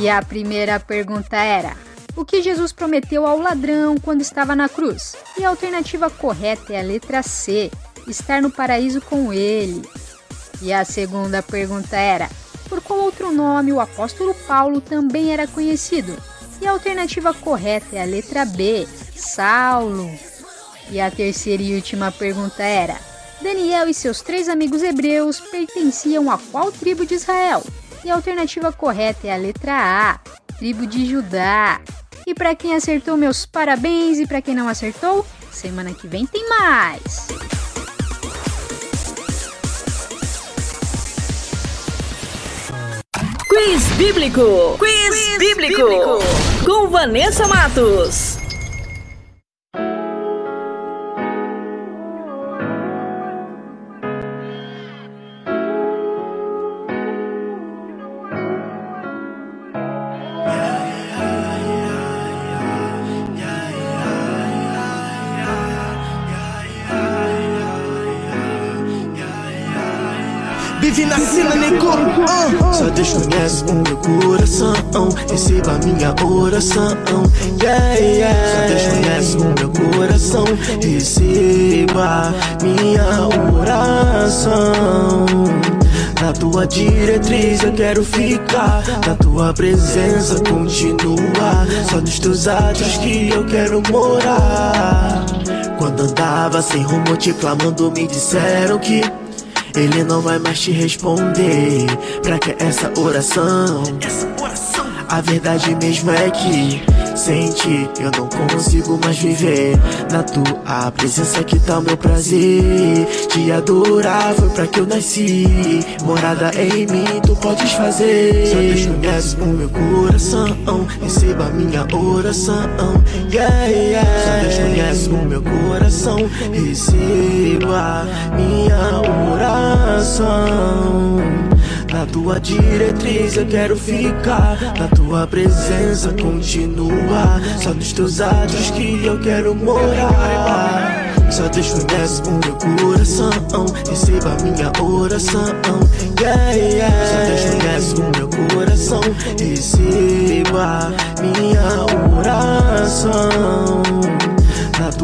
E a primeira pergunta era: O que Jesus prometeu ao ladrão quando estava na cruz? E a alternativa correta é a letra C: estar no paraíso com ele. E a segunda pergunta era: Por qual outro nome o apóstolo Paulo também era conhecido? E a alternativa correta é a letra B: Saulo. E a terceira e última pergunta era: Daniel e seus três amigos hebreus pertenciam a qual tribo de Israel? E a alternativa correta é a letra A, tribo de Judá. E para quem acertou, meus parabéns, e para quem não acertou, semana que vem tem mais. Quiz Bíblico! Quiz, bíblico. Com Vanessa Matos. Só Deus conhece o meu coração. Receba minha oração. Yeah, yeah. Só Deus conhece o meu coração. Receba minha oração. Na tua diretriz eu quero ficar. Na tua presença continuar. Só nos teus atos que eu quero morar. Quando andava sem rumo te clamando, me disseram que ele não vai mais te responder. Pra que essa oração? Essa oração. A verdade mesmo é que Sem ti eu não consigo mais viver. Na tua presença que tá o meu prazer. Te adorar foi pra que eu nasci. Morada em mim, tu podes fazer. Só Deus conhece o meu coração. Receba minha oração. Yeah, yeah. Só Deus conhece o meu coração. Receba minha oração. Na tua diretriz eu quero ficar. Na tua presença continuar. Só nos teus atos que eu quero morar. Só Deus conhece o meu coração. Receba minha oração. Yeah, yeah. Só Deus conhece o meu coração. Receba minha oração.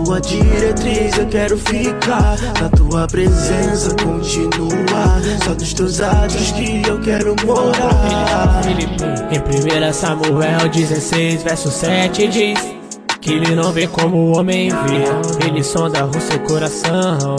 Tua diretriz eu quero ficar. Na tua presença continuar. Só dos teus atos que eu quero morar. Em 1 Samuel 16, verso 7 diz. Que ele não vê como o homem vê Ele sonda o seu coração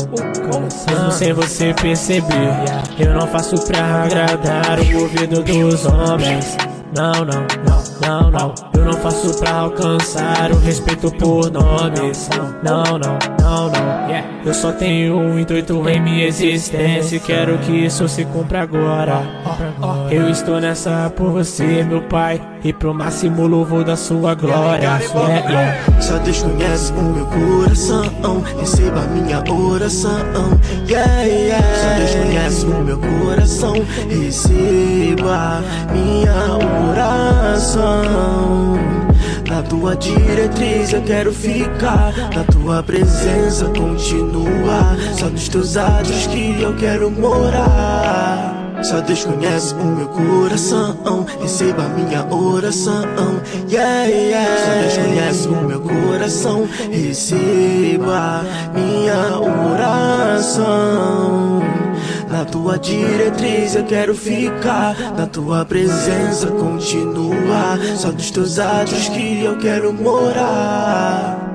Mesmo sem você perceber Eu não faço pra agradar o ouvido dos homens Não, não, não, não, não. Eu não faço pra alcançar o respeito por nomes Não, não, não, não. Eu só tenho um intuito em minha existência E quero que isso se cumpra agora. Eu estou nessa por você, meu pai E pro máximo louvor da sua glória yeah, yeah. Só Deus conhece o meu coração. Receba minha oração. Yeah, yeah. Só Deus conhece o meu coração. Receba minha oração. Na tua diretriz eu quero ficar. Na tua presença continuar. Só nos teus atos que eu quero morar. Só Deus conhece o meu coração. Receba minha oração. Yeah, yeah. Só Deus conhece o meu coração. Receba minha oração. Na tua diretriz eu quero ficar. Na tua presença continuar. Só dos teus atos que eu quero morar.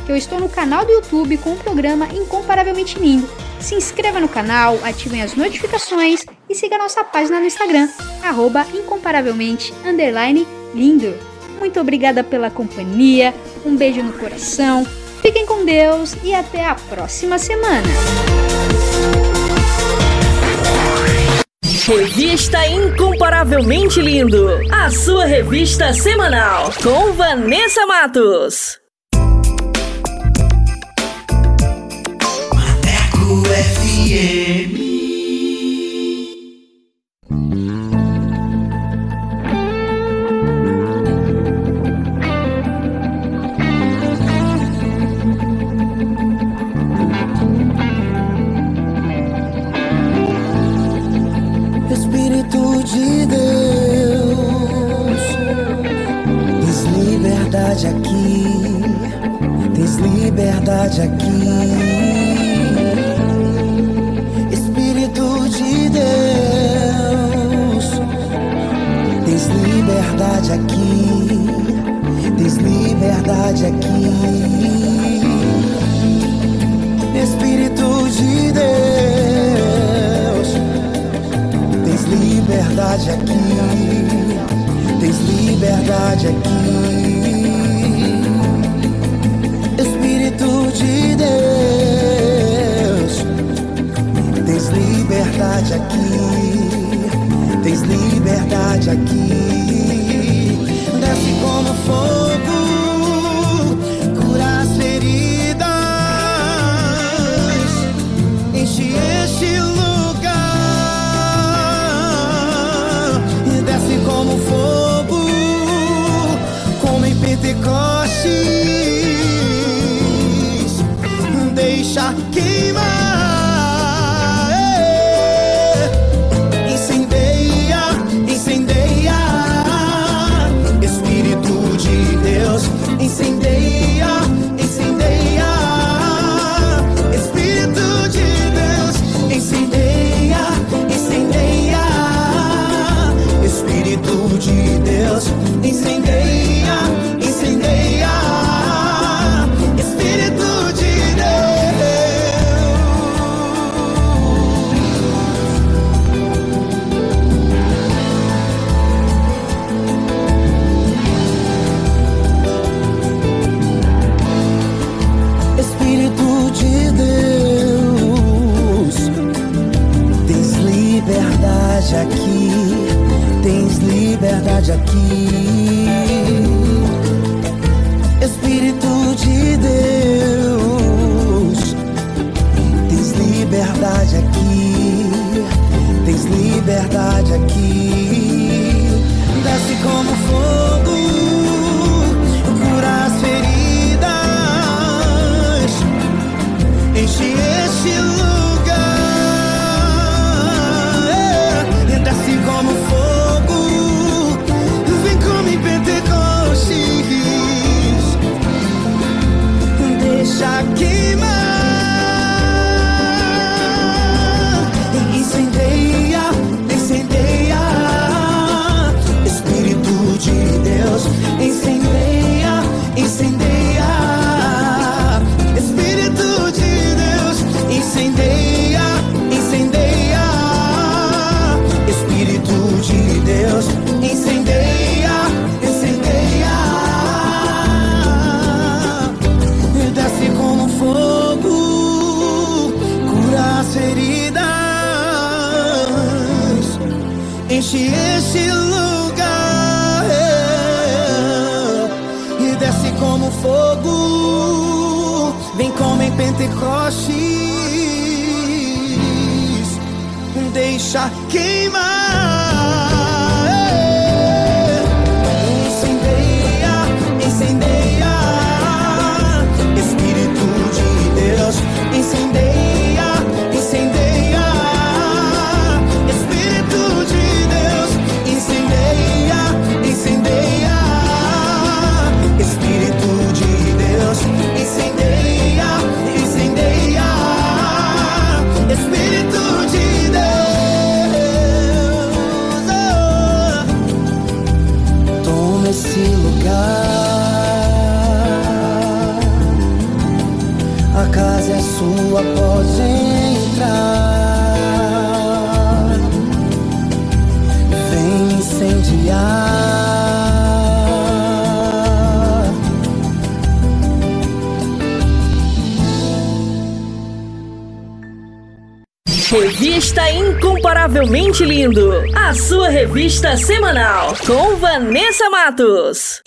que eu estou no canal do YouTube com o programa Incomparavelmente Lindo. Se inscreva no canal, ativem as notificações e siga nossa página no Instagram, arroba incomparavelmente lindo. Muito obrigada pela companhia, um beijo no coração, fiquem com Deus e até a próxima semana. Revista Incomparavelmente Lindo, a sua revista semanal com Vanessa Matos. Liberdade aqui, tens liberdade aqui. Liberdade aqui, tens liberdade aqui. Espírito de Deus, tens liberdade aqui, tens liberdade aqui. Desce como fogo, Incomparavelmente Lindo, a sua revista semanal com Vanessa Matos.